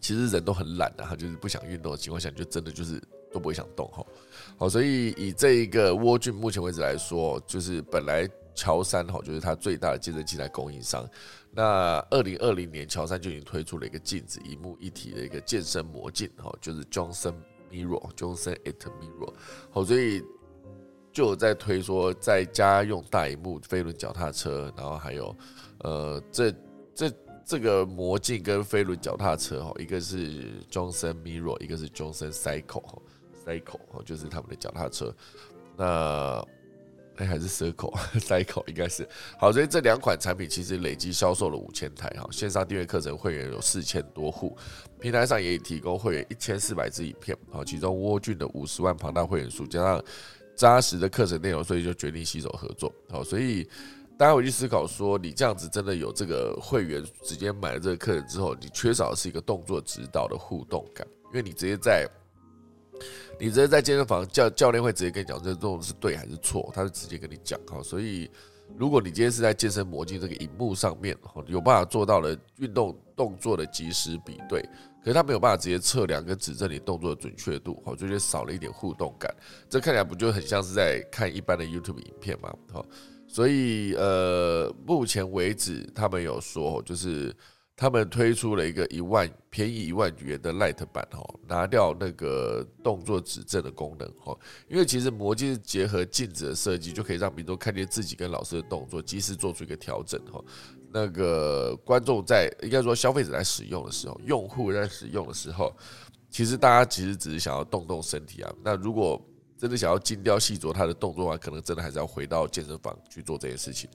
A: 其实人都很懒的，他就是不想运动的情况下，就真的就是都不会想动哈。好，所以以这一个蜗俊目前为止来说，就是本来。乔山哈就是它最大的健身器材供应商。那二零二零年，乔山就已经推出了一个镜子一幕一体的一个健身魔镜哈，就是 Johnson Mirror，Johnson It Mirror。好，所以就有在推说，在家用大荧幕飞轮脚踏车，然后还有呃，这这这个魔镜跟飞轮脚踏车哈，一个是 Johnson Mirror，一个是 Johnson Cycle，Cycle 哈，就是他们的脚踏车。那哎，还是 circle 赛口应该是好，所以这两款产品其实累计销售了五千台哈，线上订阅课程会员有四千多户，平台上也已提供会员一千四百支影片，好，其中蜗俊的五十万庞大会员数加上扎实的课程内容，所以就决定携手合作，好，所以大家回去思考说，你这样子真的有这个会员直接买了这个课程之后，你缺少的是一个动作指导的互动感，因为你直接在。你直接在健身房教教练会直接跟你讲这动作是对还是错，他就直接跟你讲哈。所以如果你今天是在健身魔镜这个荧幕上面哈，有办法做到了运动动作的及时比对，可是他没有办法直接测量跟指正你动作的准确度，哈，就觉得少了一点互动感。这看起来不就很像是在看一般的 YouTube 影片吗？哈，所以呃，目前为止他们有说就是。他们推出了一个一万便宜一万元的 Light 版哈，拿掉那个动作指正的功能哈，因为其实魔镜结合镜子的设计，就可以让民众看见自己跟老师的动作，及时做出一个调整哈。那个观众在应该说消费者在使用的时候，用户在使用的时候，其实大家其实只是想要动动身体啊。那如果真的想要精雕细琢他的动作的话，可能真的还是要回到健身房去做这件事情。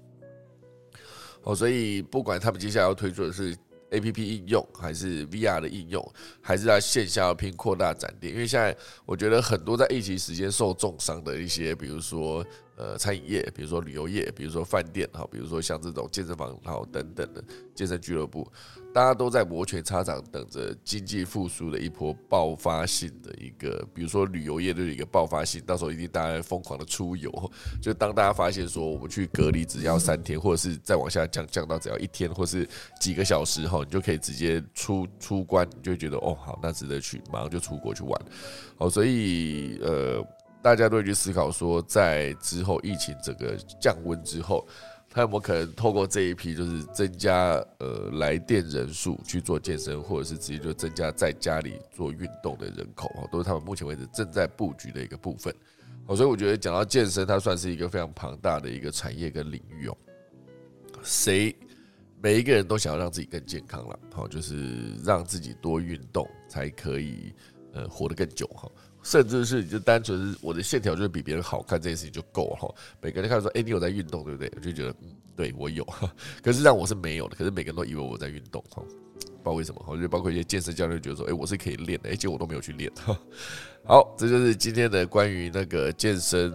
A: 哦，所以不管他们接下来要推出的是。A P P 应用还是 V R 的应用，还是在线下拼扩大展店？因为现在我觉得很多在疫情时间受重伤的一些，比如说。呃，餐饮业，比如说旅游业，比如说饭店，哈，比如说像这种健身房，好等等的健身俱乐部，大家都在摩拳擦掌，等着经济复苏的一波爆发性的一个，比如说旅游业的一个爆发性，到时候一定大家疯狂的出游，就当大家发现说我们去隔离只要三天，或者是再往下降降到只要一天，或是几个小时，哈，你就可以直接出出关，你就觉得哦，好，那值得去，马上就出国去玩，好，所以呃。大家都会去思考说，在之后疫情整个降温之后，他有没有可能透过这一批，就是增加呃来电人数去做健身，或者是直接就增加在家里做运动的人口啊，都是他们目前为止正在布局的一个部分。哦，所以我觉得讲到健身，它算是一个非常庞大的一个产业跟领域哦。谁每一个人都想要让自己更健康了，好，就是让自己多运动才可以呃活得更久哈。甚至是你就单纯是我的线条就是比别人好看这件事情就够了哈。每个人看说，哎，你有在运动对不对？我就觉得，嗯，对我有。可是让我是没有的。可是每个人都以为我在运动哈，不知道为什么。我觉得包括一些健身教练觉得说，哎，我是可以练的，而且我都没有去练。好，这就是今天的关于那个健身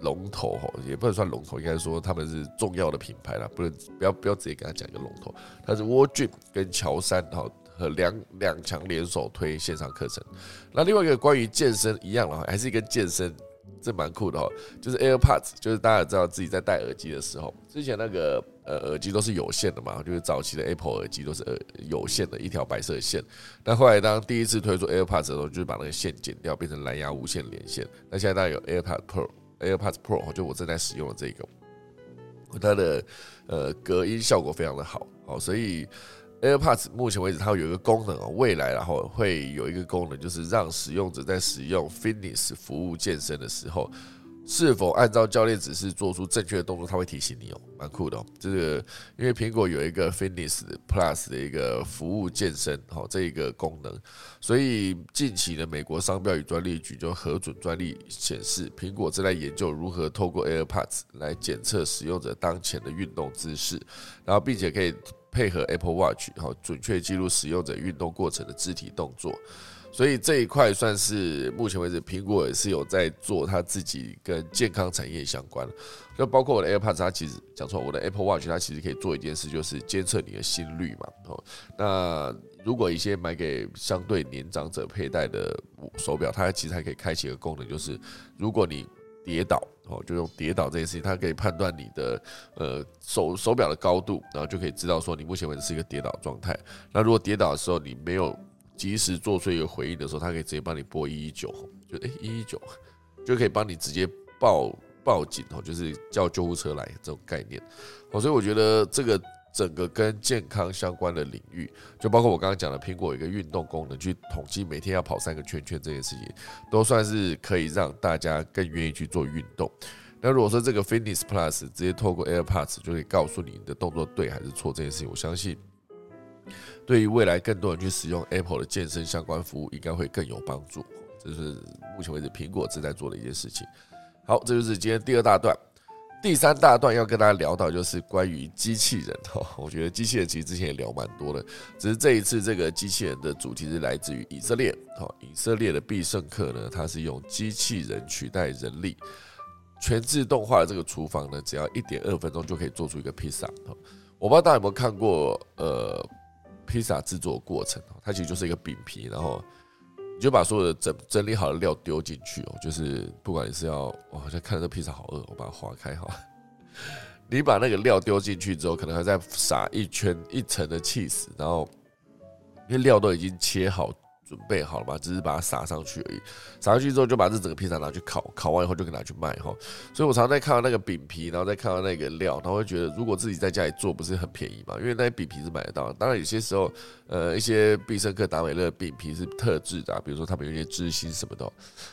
A: 龙头哈，也不能算龙头，应该说他们是重要的品牌了，不能不要不要直接跟他讲一个龙头，它是 w a r Gym 跟乔山哈。和两两强联手推线上课程，那另外一个关于健身一样的，还是一个健身，这蛮酷的哈。就是 AirPods，就是大家知道自己在戴耳机的时候，之前那个呃耳机都是有线的嘛，就是早期的 Apple 耳机都是呃有线的一条白色线。那后来当第一次推出 AirPods 的时候，就是把那个线剪掉，变成蓝牙无线连线。那现在大家有 AirPods Pro，AirPods Pro 就我正在使用的这个，它的呃隔音效果非常的好，好，所以。AirPods 目前为止，它有一个功能哦，未来然后会有一个功能，就是让使用者在使用 Fitness 服务健身的时候，是否按照教练指示做出正确的动作，它会提醒你哦，蛮酷的哦。这个因为苹果有一个 Fitness Plus 的一个服务健身哦这一个功能，所以近期的美国商标与专利局就核准专利显示，苹果正在研究如何透过 AirPods 来检测使用者当前的运动姿势，然后并且可以配合 Apple Watch 好准确记录使用者运动过程的肢体动作。所以这一块算是目前为止，苹果也是有在做它自己跟健康产业相关，就包括我的 AirPods，它其实讲错，我的 Apple Watch 它其实可以做一件事，就是监测你的心率嘛。哦，那如果一些买给相对年长者佩戴的手表，它其实还可以开启一个功能，就是如果你跌倒，哦，就用跌倒这件事情，它可以判断你的呃手手表的高度，然后就可以知道说你目前为止是一个跌倒状态。那如果跌倒的时候你没有及时做出一个回应的时候，它可以直接帮你拨一一九，就哎一一九，就可以帮你直接报报警哦，就是叫救护车来这种概念。哦，所以我觉得这个整个跟健康相关的领域，就包括我刚刚讲的苹果一个运动功能，去统计每天要跑三个圈圈这件事情，都算是可以让大家更愿意去做运动。那如果说这个 Fitness Plus 直接透过 AirPods 就可以告诉你你的动作对还是错这件事情，我相信。对于未来更多人去使用 Apple 的健身相关服务，应该会更有帮助。这是目前为止苹果正在做的一件事情。好，这就是今天第二大段。第三大段要跟大家聊到就是关于机器人哈。我觉得机器人其实之前也聊蛮多的，只是这一次这个机器人的主题是来自于以色列。哈，以色列的必胜客呢，它是用机器人取代人力，全自动化的这个厨房呢，只要一点二分钟就可以做出一个披萨。我不知道大家有没有看过呃。披萨制作过程它其实就是一个饼皮，然后你就把所有的整整理好的料丢进去哦，就是不管你是要，我好像看到这披萨好饿，我把它划开哈。你把那个料丢进去之后，可能还在撒一圈一层的 cheese，然后因为料都已经切好。准备好了嘛？只是把它撒上去而已。撒上去之后，就把这整个披萨拿去烤，烤完以后就可以拿去卖哈。所以我常常在看到那个饼皮，然后再看到那个料，然后会觉得，如果自己在家里做，不是很便宜嘛？因为那些饼皮是买得到。当然有些时候，呃，一些必胜客、达美乐饼皮是特制的，啊比如说他们有些芝心什么的，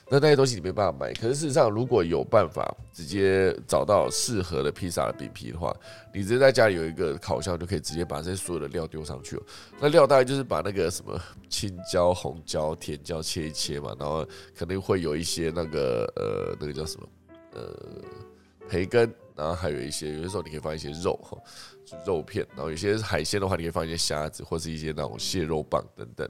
A: 那那些东西你没办法买。可是事实上，如果有办法直接找到适合的披萨的饼皮的话，你直接在家里有一个烤箱，就可以直接把这些所有的料丢上去了。那料大概就是把那个什么青椒。红椒、甜椒切一切嘛，然后肯定会有一些那个呃，那个叫什么呃培根，然后还有一些有的时候你可以放一些肉哈，肉片，然后有些海鲜的话，你可以放一些虾子或是一些那种蟹肉棒等等，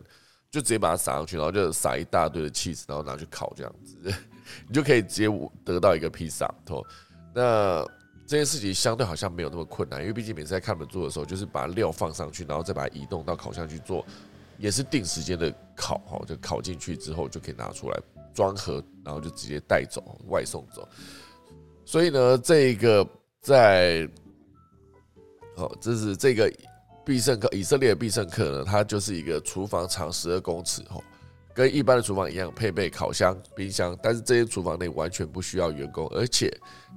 A: 就直接把它撒上去，然后就撒一大堆的 cheese，然后拿去烤这样子，你就可以直接得到一个披萨。哦，那这件事情相对好像没有那么困难，因为毕竟每次在看他们做的时候，就是把料放上去，然后再把它移动到烤箱去做。也是定时间的烤哈，就烤进去之后就可以拿出来装盒，然后就直接带走外送走。所以呢，这个在好，这是这个必胜客以色列的必胜客呢，它就是一个厨房长十二公尺哦，跟一般的厨房一样，配备烤箱、冰箱，但是这些厨房内完全不需要员工，而且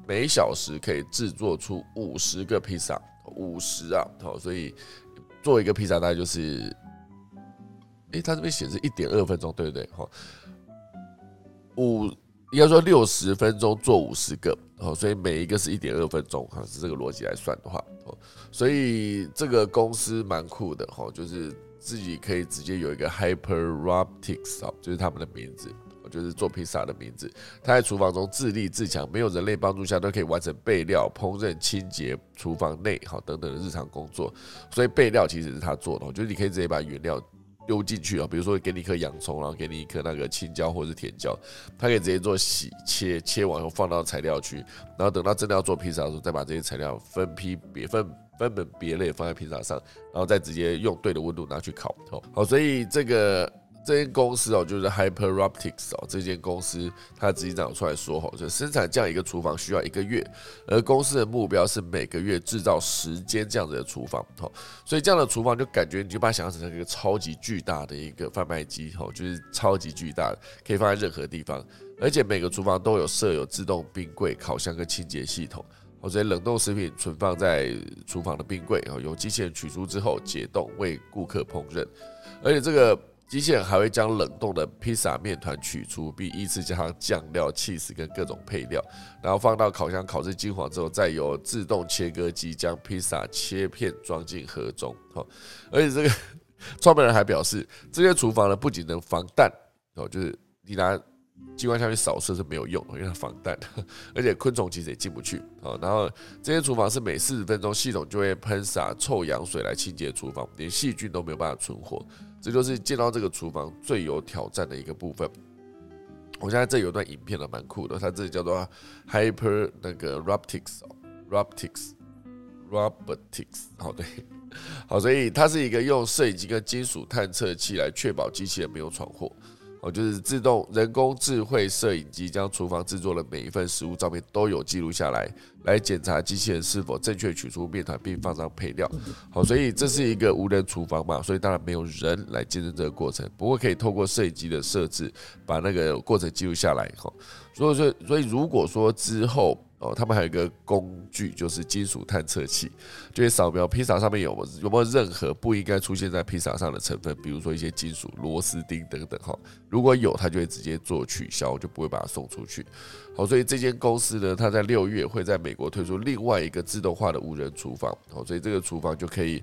A: 每小时可以制作出五十个披萨，五十啊，好，所以做一个披萨大概就是。诶，它这边显示一点二分钟，对不对？哈，五应该说六十分钟做五十个，哦，所以每一个是一点二分钟，哈，是这个逻辑来算的话，哦，所以这个公司蛮酷的，哈，就是自己可以直接有一个 Hyperrobotics，哦，就是他们的名字，就是做披萨的名字。他在厨房中自立自强，没有人类帮助下都可以完成备料、烹饪、清洁厨房内，好等等的日常工作。所以备料其实是他做的，就是你可以直接把原料。丢进去啊，比如说给你一颗洋葱，然后给你一颗那个青椒或者是甜椒，它可以直接做洗切，切完后放到材料区，然后等到真的要做披萨的时候，再把这些材料分批别分分门别类放在披萨上，然后再直接用对的温度拿去烤。好，所以这个。这间公司哦，就是 Hyperoptics 哦，这间公司它执行长出来说吼，就生产这样一个厨房需要一个月，而公司的目标是每个月制造十间这样子的厨房，吼，所以这样的厨房就感觉你就把它想象成一个超级巨大的一个贩卖机，吼，就是超级巨大的，可以放在任何地方，而且每个厨房都有设有自动冰柜、烤箱跟清洁系统，或者冷冻食品存放在厨房的冰柜，然后由机器人取出之后解冻为顾客烹饪，而且这个。机器人还会将冷冻的披萨面团取出，并依次加上酱料、芝士跟各种配料，然后放到烤箱烤至金黄之后，再由自动切割机将披萨切片装进盒中。好，而且这个创办人还表示，这些厨房呢不仅能防弹哦，就是你拿机关枪去扫射是没有用，因为它防弹，而且昆虫其实也进不去哦。然后这些厨房是每四十分钟系统就会喷洒臭氧水来清洁厨房，连细菌都没有办法存活。这就是见到这个厨房最有挑战的一个部分。我现在这有段影片的，蛮酷的。它这里叫做 Hyper 那个 Robotics，Robotics，Robotics。好，对，好，所以它是一个用摄影机跟金属探测器来确保机器人没有闯祸。哦，就是自动人工智慧摄影机将厨房制作的每一份食物照片都有记录下来，来检查机器人是否正确取出面团并放上配料。好，所以这是一个无人厨房嘛，所以当然没有人来见证这个过程。不过可以透过摄影机的设置，把那个过程记录下来。哈，所以说，所以如果说之后。哦，他们还有一个工具，就是金属探测器，就会扫描披萨上面有有没有任何不应该出现在披萨上的成分，比如说一些金属螺丝钉等等哈。如果有，它就会直接做取消，就不会把它送出去。好，所以这间公司呢，它在六月会在美国推出另外一个自动化的无人厨房。好，所以这个厨房就可以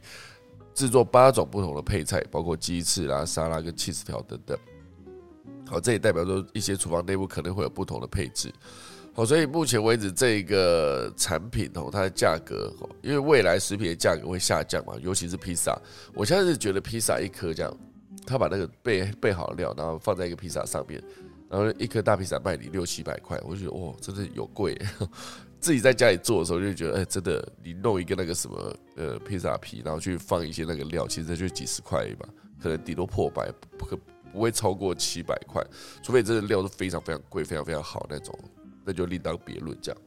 A: 制作八种不同的配菜，包括鸡翅啦、沙拉跟 cheese 条等等。好，这也代表说一些厨房内部可能会有不同的配置。好，所以目前为止，这个产品哦，它的价格哦，因为未来食品的价格会下降嘛，尤其是披萨。我现在是觉得披萨一颗这样，他把那个备备好料，然后放在一个披萨上面，然后一颗大披萨卖你六七百块，我就觉得哇，真的有贵。自己在家里做的时候就觉得，哎，真的，你弄一个那个什么呃披萨皮，然后去放一些那个料，其实就几十块吧，可能顶多破百，不可不会超过七百块，除非这个料是非常非常贵、非常非常好那种。那就另当别论，这样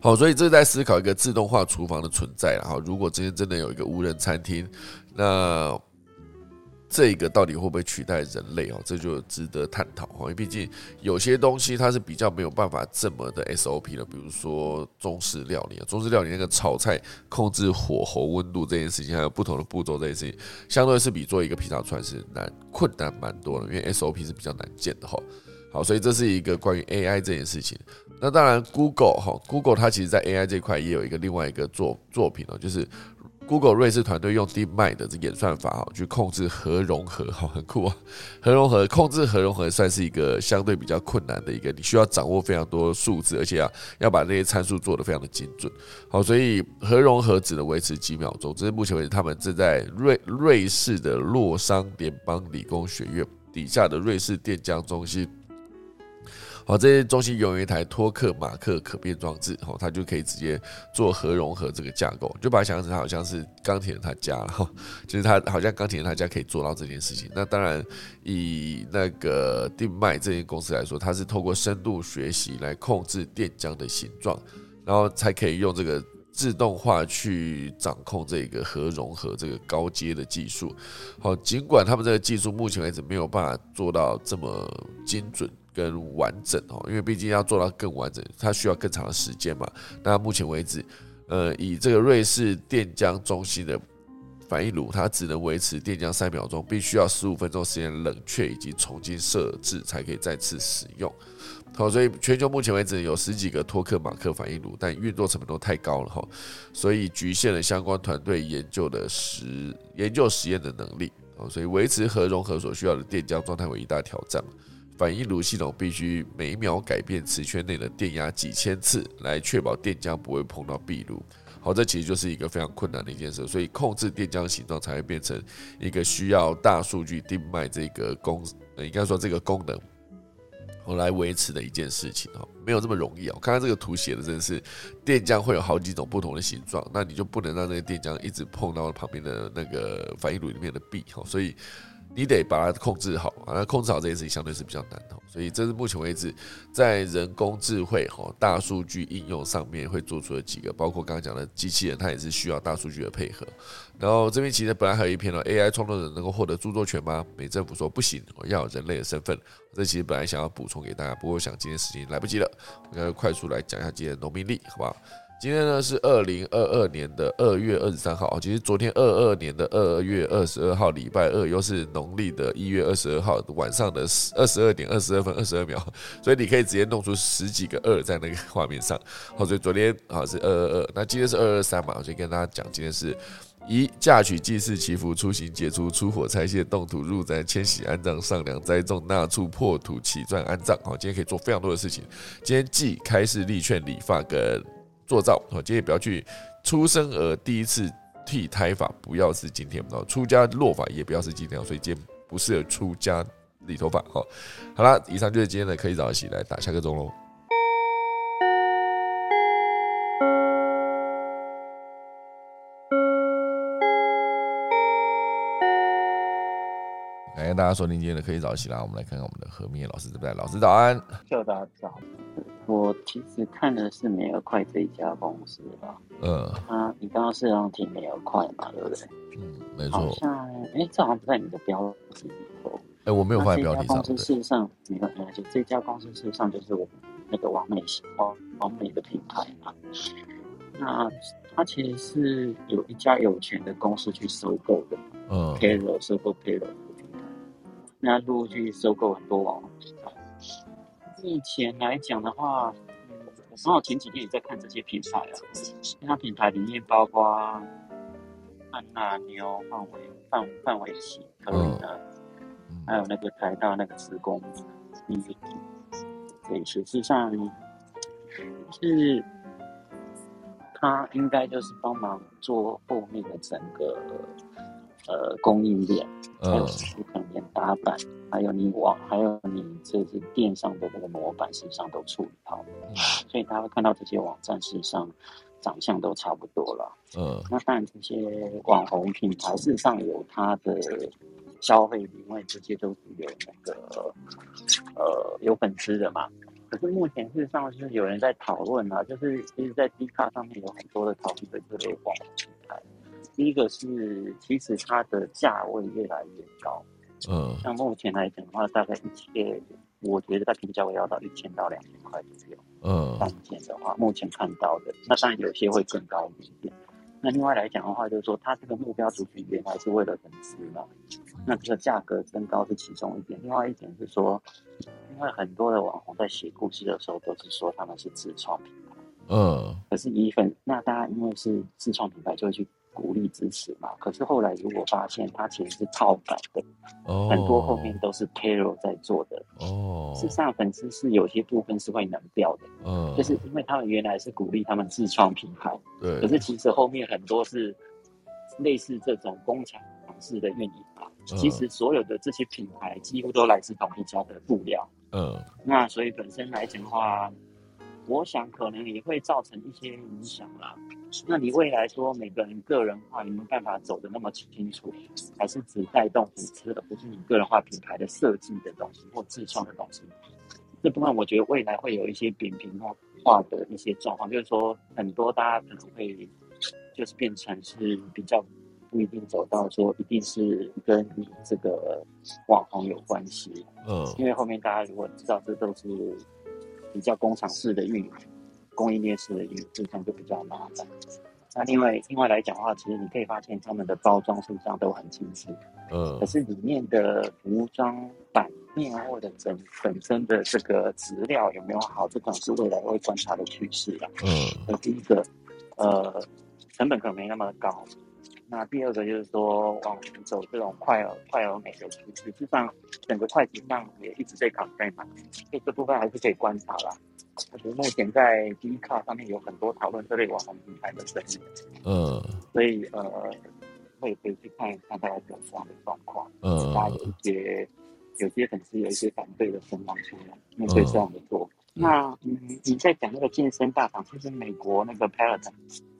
A: 好，所以这是在思考一个自动化厨房的存在了哈。如果今天真的有一个无人餐厅，那这个到底会不会取代人类哦？这就值得探讨哈。因为毕竟有些东西它是比较没有办法这么的 SOP 的，比如说中式料理啊，中式料理那个炒菜控制火候温度这件事情，还有不同的步骤这件事情，相对是比做一个披萨串是难困难蛮多的，因为 SOP 是比较难见的哈。好，所以这是一个关于 AI 这件事情。那当然，Google 哈，Google 它其实在 AI 这块也有一个另外一个作作品哦，就是 Google 瑞士团队用 DeepMind 的这演算法哈，去控制核融合，哈，很酷啊。核融合控制核融合算是一个相对比较困难的一个，你需要掌握非常多数字，而且啊要把那些参数做得非常的精准。好，所以核融合只能维持几秒钟。这是目前为止他们正在瑞瑞士的洛桑联邦理工学院底下的瑞士电浆中心。好，这些中心有一台托克马克可变装置，哦，它就可以直接做核融合这个架构，就把它想象成好像是钢铁人他家了哈，就是他好像钢铁人他家可以做到这件事情。那当然，以那个定脉这间公司来说，它是透过深度学习来控制电浆的形状，然后才可以用这个自动化去掌控这个核融合这个高阶的技术。好，尽管他们这个技术目前为止没有办法做到这么精准。更完整哦，因为毕竟要做到更完整，它需要更长的时间嘛。那目前为止，呃，以这个瑞士电浆中心的反应炉，它只能维持电浆三秒钟，必须要十五分钟时间冷却以及重新设置才可以再次使用。好，所以全球目前为止有十几个托克马克反应炉，但运作成本都太高了哈，所以局限了相关团队研究的实研究实验的能力。哦，所以维持核融合所需要的电浆状态为一大挑战。反应炉系统必须每秒改变磁圈内的电压几千次，来确保电浆不会碰到壁炉。好，这其实就是一个非常困难的一件事，所以控制电浆形状才会变成一个需要大数据定脉这个功，应该说这个功能，我来维持的一件事情哦，没有这么容易哦。看看这个图写的真的是电浆会有好几种不同的形状，那你就不能让那个电浆一直碰到旁边的那个反应炉里面的壁哈，所以。你得把它控制好啊，那控制好这件事情相对是比较难的，所以这是目前为止在人工智慧哈大数据应用上面会做出的几个，包括刚刚讲的机器人，它也是需要大数据的配合。然后这边其实本来还有一篇呢，AI 创作者能够获得著作权吗？美政府说不行，我要人类的身份。这其实本来想要补充给大家，不过想今天时间来不及了，我要快速来讲一下今天的农民力，好不好？今天呢是二零二二年的二月二十三号，其实昨天二二年的二月二十二号礼拜二，又是农历的一月二十二号晚上的二十二点二十二分二十二秒，所以你可以直接弄出十几个二在那个画面上。好，所以昨天啊是二二二，那今天是二二三嘛，我就跟大家讲，今天是一嫁娶祭祀祈福出行解除出火拆卸动土入宅迁徙安葬上梁栽种纳畜破土起钻安葬。好，今天可以做非常多的事情。今天既开市立劝理发跟做造哦，今天不要去出生而第一次剃胎发，不要是今天哦，出家落发也不要是今天，所以今天不适合出家理头发哦。好啦，以上就是今天的可以早起来打下个钟喽。感谢大家收听今天的可以早起啦，我们来看看我们的何明老师对不对？老师早安，
B: 叫大家早。我其实看的是美而快这一家公司吧。
A: 嗯，
B: 啊，你刚刚是让提美而快嘛，对不对？
A: 嗯，没错。
B: 好像，哎，这好像不在你的标题里头。
A: 哎，我没有放在标题上。
B: 这家公司事实上，没关系，这家公司事实上就是我们那个完美王完美的品牌嘛。那它其实是有一家有钱的公司去收购的。
A: 嗯
B: p a y r o l 收购 p a y r o l 的品牌，那陆续收购很多网红品牌。目前来讲的话，嗯，我刚好前几天也在看这些品牌啊。其他品牌里面包括安娜妞、范围范范围奇、可以的，还有那个台大那个职工，嗯，对，实际上是他应该就是帮忙做后面的整个呃供应链。还有可能连打板，还有你网，还有你这是电商的这个模板，事实上都处理好。所以大家会看到这些网站，事实上长相都差不多了。
A: 嗯，
B: 那当然这些网红品牌，事实上有它的消费力，因为这些都是有那个呃有粉丝的嘛。可是目前事实上是有人在讨论啊，就是其实，在 D 卡上面有很多的讨论的这类网红品牌。第一个是，其实它的价位越来越高，
A: 嗯，
B: 像目前来讲的话，大概一千，我觉得它平价位要到一千到两千块左右，
A: 嗯，
B: 单件的话，目前看到的，那当然有些会更高一点。那另外来讲的话，就是说它这个目标族群原来是为了粉丝嘛，那这个价格增高是其中一点。另外一点是说，因为很多的网红在写故事的时候都是说他们是自创品牌，
A: 嗯，
B: 可是以粉，那大家因为是自创品牌，就会去。鼓励支持嘛？可是后来如果发现它其实是套版的，
A: 哦，
B: 很多后面都是 payroll 在做的，
A: 哦，
B: 事实上粉丝是有些部分是会冷掉的，
A: 嗯，
B: 就是因为他们原来是鼓励他们自创品牌，
A: 对，
B: 可是其实后面很多是类似这种工厂式的运营嘛，其实所有的这些品牌几乎都来自同一家的布料，
A: 嗯，
B: 那所以本身来讲的话，我想可能也会造成一些影响啦。那你未来说每个人个人化有没有办法走的那么清楚？还是只带动粉丝，的不是你个人化品牌的设计的东西或自创的东西？这部分我觉得未来会有一些扁平化的一些状况，就是说很多大家可能会就是变成是比较不一定走到说一定是跟你这个网红有关系。
A: 嗯，
B: 因为后面大家如果知道这都是比较工厂式的运营。供应链式的运营，这样就比较麻烦。那另外另外来讲的话，其实你可以发现他们的包装实际上都很精致，
A: 嗯，
B: 可是里面的服装版面或者整本身的这个质料有没有好，这可能是未来会观察的趋势了。
A: 嗯，
B: 那第一个，呃，成本可能没那么高。那第二个就是说，往走这种快而快而美的趋势，实际上整个快时尚也一直在抗争嘛，所以这部分还是可以观察啦。我觉得目前在 D 卡上面有很多讨论这类网红品牌的声音，
A: 嗯，
B: 所以呃，我也可以去看一看大家有这样的状况，
A: 嗯，
B: 大家有一些有些粉丝有一些反对的声浪出来，面对这样的做。那嗯，你在讲那个健身大厂，就是美国那个 Peloton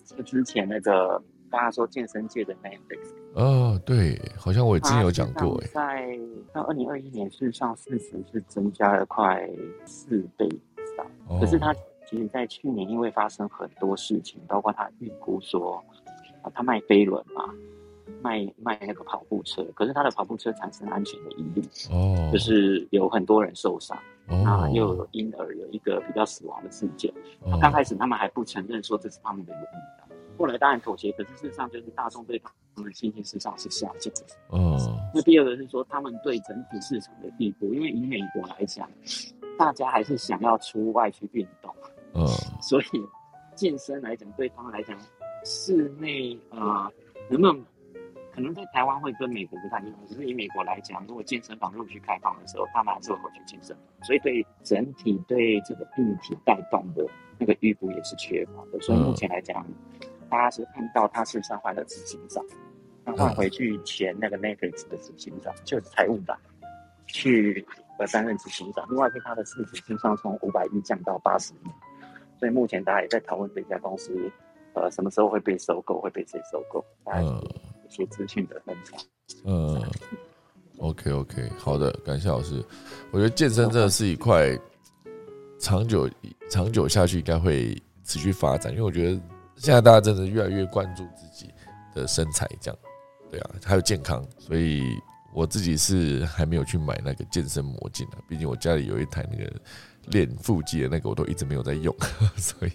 B: 就之前那个大家说健身界的 Netflix，
A: 哦，对，好像我之前有讲过，哎，
B: 在到二零二一年，事实上市值是增加了快四倍以上。可是他其实，在去年因为发生很多事情，包括他预估说，啊，他卖飞轮嘛，卖卖那个跑步车，可是他的跑步车产生安全的疑虑，
A: 哦，
B: 就是有很多人受伤，那又有婴儿有一个比较死亡的事件。刚开始他们还不承认说这是他们的原因，后来当然妥协，可是事实上就是大众对他们的信心事实上是下降的。
A: 哦，
B: 那第二个是说他们对整体市场的地步，因为以美国来讲，大家还是想要出外去运动，
A: 嗯，
B: 所以健身来讲对他们来讲，室内啊，能不能？可能在台湾会跟美国不太一样，只是以美国来讲，如果健身房陆续开放的时候，他们还是会去健身房，所以对整体对这个病体带动的那个预估也是缺乏的。所以目前来讲，大家是看到他是上换了执行长，那换回去前那个 Netflix 的执行长就是财务长去呃担任执行长，另外是他的市值身上从五百亿降到八十亿，所以目前大家也在讨论这家公司呃什么时候会被收购，会被谁收购？大家。一些资讯的分享。嗯
A: ，OK OK，好的，感谢老师。我觉得健身真的是一块长久长久下去应该会持续发展，因为我觉得现在大家真的越来越关注自己的身材，这样对啊，还有健康。所以我自己是还没有去买那个健身魔镜啊，毕竟我家里有一台那个练腹肌的那个，我都一直没有在用，所以。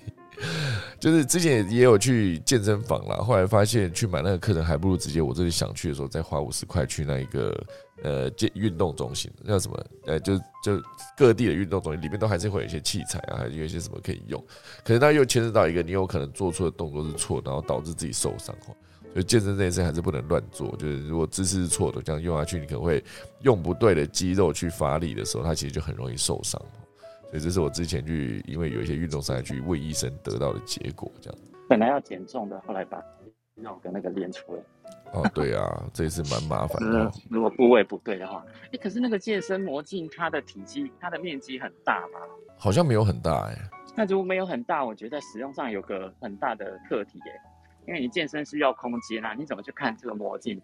A: 就是之前也有去健身房啦，后来发现去买那个课程还不如直接我这里想去的时候再花五十块去那一个呃健运动中心，叫什么呃就就各地的运动中心里面都还是会有一些器材啊，还有一些什么可以用，可是它又牵涉到一个你有可能做出的动作是错，然后导致自己受伤哦。所以健身这件事还是不能乱做，就是如果姿势是错的，这样用下去你可能会用不对的肌肉去发力的时候，它其实就很容易受伤。所以这是我之前去，因为有一些运动伤害去问医生得到的结果，这样。
B: 本来要减重的，后来把肉跟那个练出来。
A: 哦，对啊，这也是蛮麻烦的。
B: 如果部位不对的话，哎，可是那个健身魔镜，它的体积、它的面积很大吗？
A: 好像没有很大哎。
B: 那如果没有很大，我觉得使用上有个很大的课题哎，因为你健身需要空间啊，你怎么去看这个魔镜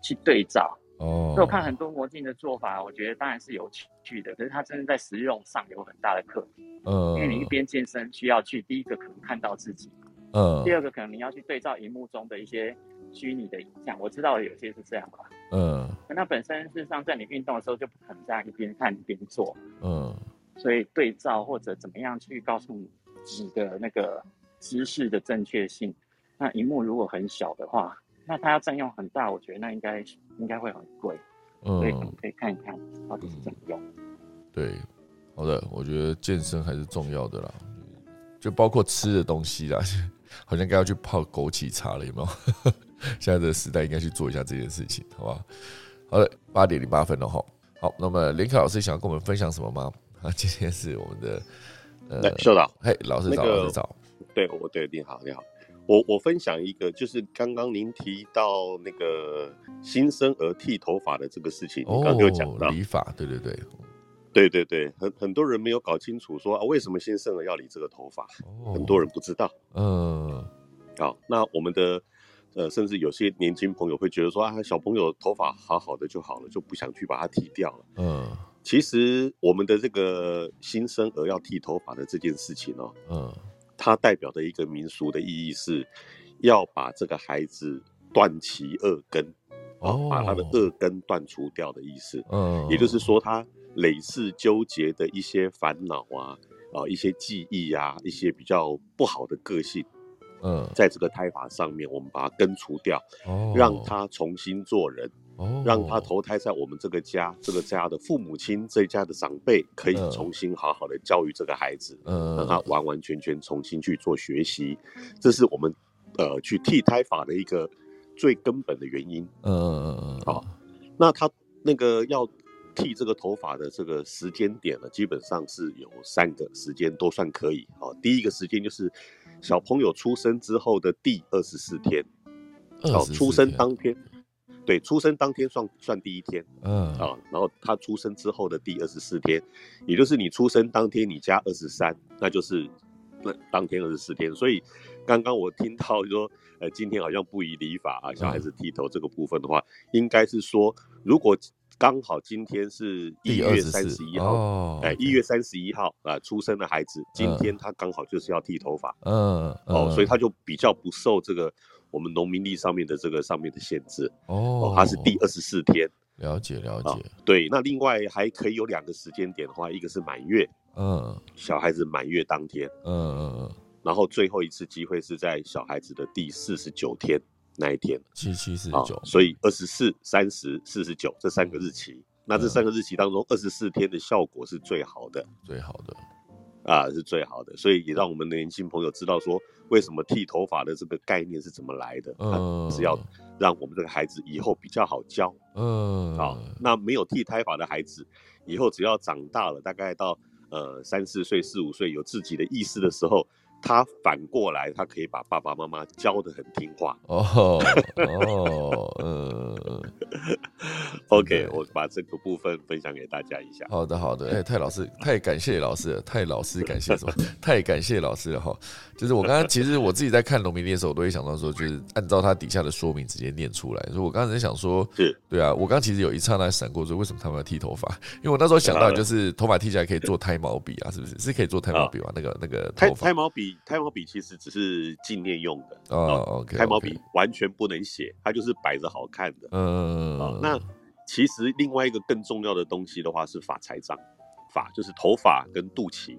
B: 去对照？
A: 哦，
B: 所以我看很多魔镜的做法，我觉得当然是有趣的，可是它真的在实用上有很大的课题。
A: 嗯，
B: 因为你一边健身需要去第一个可能看到自己，
A: 嗯，
B: 第二个可能你要去对照荧幕中的一些虚拟的影像。我知道有些是这样吧，
A: 嗯，
B: 那本身事实上在你运动的时候就不可能这样一边看一边做，
A: 嗯，
B: 所以对照或者怎么样去告诉你你的那个姿势的正确性。那荧幕如果很小的话。那它要占用很大，我觉得那应该应该会很贵，所以可能可以看一看到底是怎么用。
A: 对，好的，我觉得健身还是重要的啦，就包括吃的东西啦，好像该要去泡枸杞茶了，有没有？现在的时代应该去做一下这件事情，好吧？好的，八点零八分了哈。好，那么林凯老师想要跟我们分享什么吗？啊，今天是我们的
C: 呃，秀导，
A: 嘿，老师早，老师早，
C: 对，我对，你好，你好。我我分享一个，就是刚刚您提到那个新生儿剃头发的这个事情，刚刚有讲到
A: 理发，对对对，
C: 对对对，很很多人没有搞清楚说啊，为什么新生儿要理这个头发，很多人不知道。
A: 嗯，
C: 好，那我们的呃，甚至有些年轻朋友会觉得说啊，小朋友头发好好的就好了，就不想去把它剃掉了。
A: 嗯，
C: 其实我们的这个新生儿要剃头发的这件事情哦，
A: 嗯。
C: 它代表的一个民俗的意义是，要把这个孩子断其恶根，
A: 哦，
C: 把他的恶根断除掉的意思。
A: 嗯，
C: 也就是说，他累世纠结的一些烦恼啊，啊，一些记忆啊，一些比较不好的个性，
A: 嗯，
C: 在这个胎法上面，我们把它根除掉，
A: 哦，
C: 让他重新做人。
A: 哦，
C: 让他投胎在我们这个家，这个家的父母亲，这家的长辈，可以重新好好的教育这个孩子，
A: 嗯，
C: 让他完完全全重新去做学习，这是我们呃去替胎法的一个最根本的原因。
A: 嗯嗯嗯，
C: 好，那他那个要剃这个头发的这个时间点呢，基本上是有三个时间都算可以。好，第一个时间就是小朋友出生之后的第二十四天，
A: 哦，
C: 出生当天。对，出生当天算算第一天，
A: 嗯
C: 啊，然后他出生之后的第二十四天，也就是你出生当天你加二十三，那就是那当天二十四天。所以刚刚我听到说，呃，今天好像不宜理法啊，小孩子剃头这个部分的话，应该是说，如果刚好今天是一月三十一号，哎，一月三十一号啊出生的孩子，今天他刚好就是要剃头发，
A: 嗯
C: 哦，所以他就比较不受这个。我们农民历上面的这个上面的限制。
A: 哦，
C: 它是第二十四天，
A: 了解了解，
C: 对，那另外还可以有两个时间点的话，一个是满月，
A: 嗯。
C: 小孩子满月当天，
A: 嗯嗯嗯，
C: 然后最后一次机会是在小孩子的第四十九天那一天
A: 七七四十
C: 啊。
A: 九，，
C: 所以二十四、三十、四十九这三个日期，那这
A: 嗯
C: 三个日期当中，二十四天的效果是最好的。
A: 最好的，
C: 啊，是最好的，所以也让我们的年轻朋友知道说，为什么剃头发的这个概念是怎么来的，
A: 嗯，
C: 是要让我们这个孩子以后比较好教
A: 嗯
C: 啊。那没有剃胎发的孩子，以后只要长大了，大概到呃三四岁、四五岁有自己的意识的时候，他反过来，他可以把爸爸妈妈教的很听话。
A: 哦哦嗯。
C: OK，我把这个部分分享给大家一下。
A: 好的，好的，哎、太老师，太感谢老师了，太老师感谢什么？太感谢老师了哈。就是我刚刚其实我自己在看农民历的时候，我都会想到说，就是按照他底下的说明直接念出来。所以我刚才在想说，
C: 是
A: 对啊，我刚其实有一刹那闪过说，为什么他们要剃头发？因为我那时候想到 就是头发剃起来可以做胎毛笔啊，是不是？是可以做胎毛笔吗？那个那个
C: 胎胎毛笔，胎毛笔其实只是纪念用的
A: 哦，OK，
C: 胎毛笔完全不能写，它就是摆着好看的。
A: 嗯
C: 哦，那其实另外一个更重要的东西的话是发财长，发就是头发跟肚脐。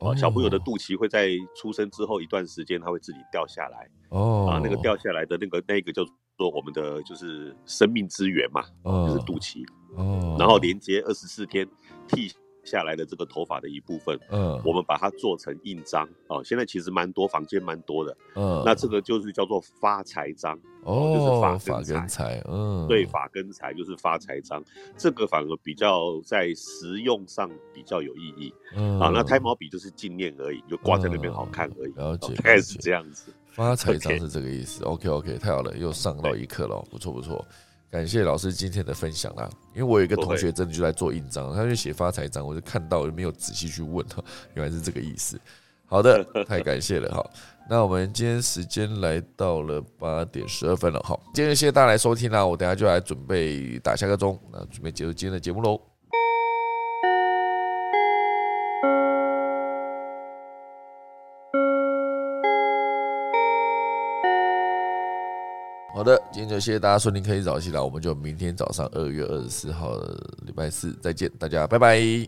C: 哦，小朋友的肚脐会在出生之后一段时间，它会自己掉下来。
A: 哦
C: 啊，那个掉下来的那个那个叫做我们的就是生命之源嘛，
A: 哦
C: 就是肚脐，
A: 哦，
C: 然后连接二十四天剃下来的这个头发的一部分，
A: 嗯
C: 我们把它做成印章哦。现在其实蛮多房间蛮多的，
A: 嗯
C: 那这个就是叫做发财章哦，就是发
A: 哦发
C: 跟
A: 跟财，嗯
C: 对，发跟财就是发财章，这个反而比较在实用上比较有意义
A: 嗯
C: 啊。那胎毛笔就是纪念而已，就挂在那边好看而已，
A: 了解
C: 哦大概是这样子。
A: 发财章是这个意思。OK OK，太好了，又上到一课了，不错不错。感谢老师今天的分享啦，因为我有一个同学真的就在做印章，他就写发财章，我就看到我就没有仔细去问他，原来是这个意思。好的，太感谢了哈。那我们今天时间来到了八点十二分了哈，今天谢谢大家来收听啦，我等下就来准备打下个钟，那准备结束今天的节目喽。好的，今天就谢谢大家顺利，可以早起啦，我们就明天早上二月二十四号礼拜四再见，大家拜拜。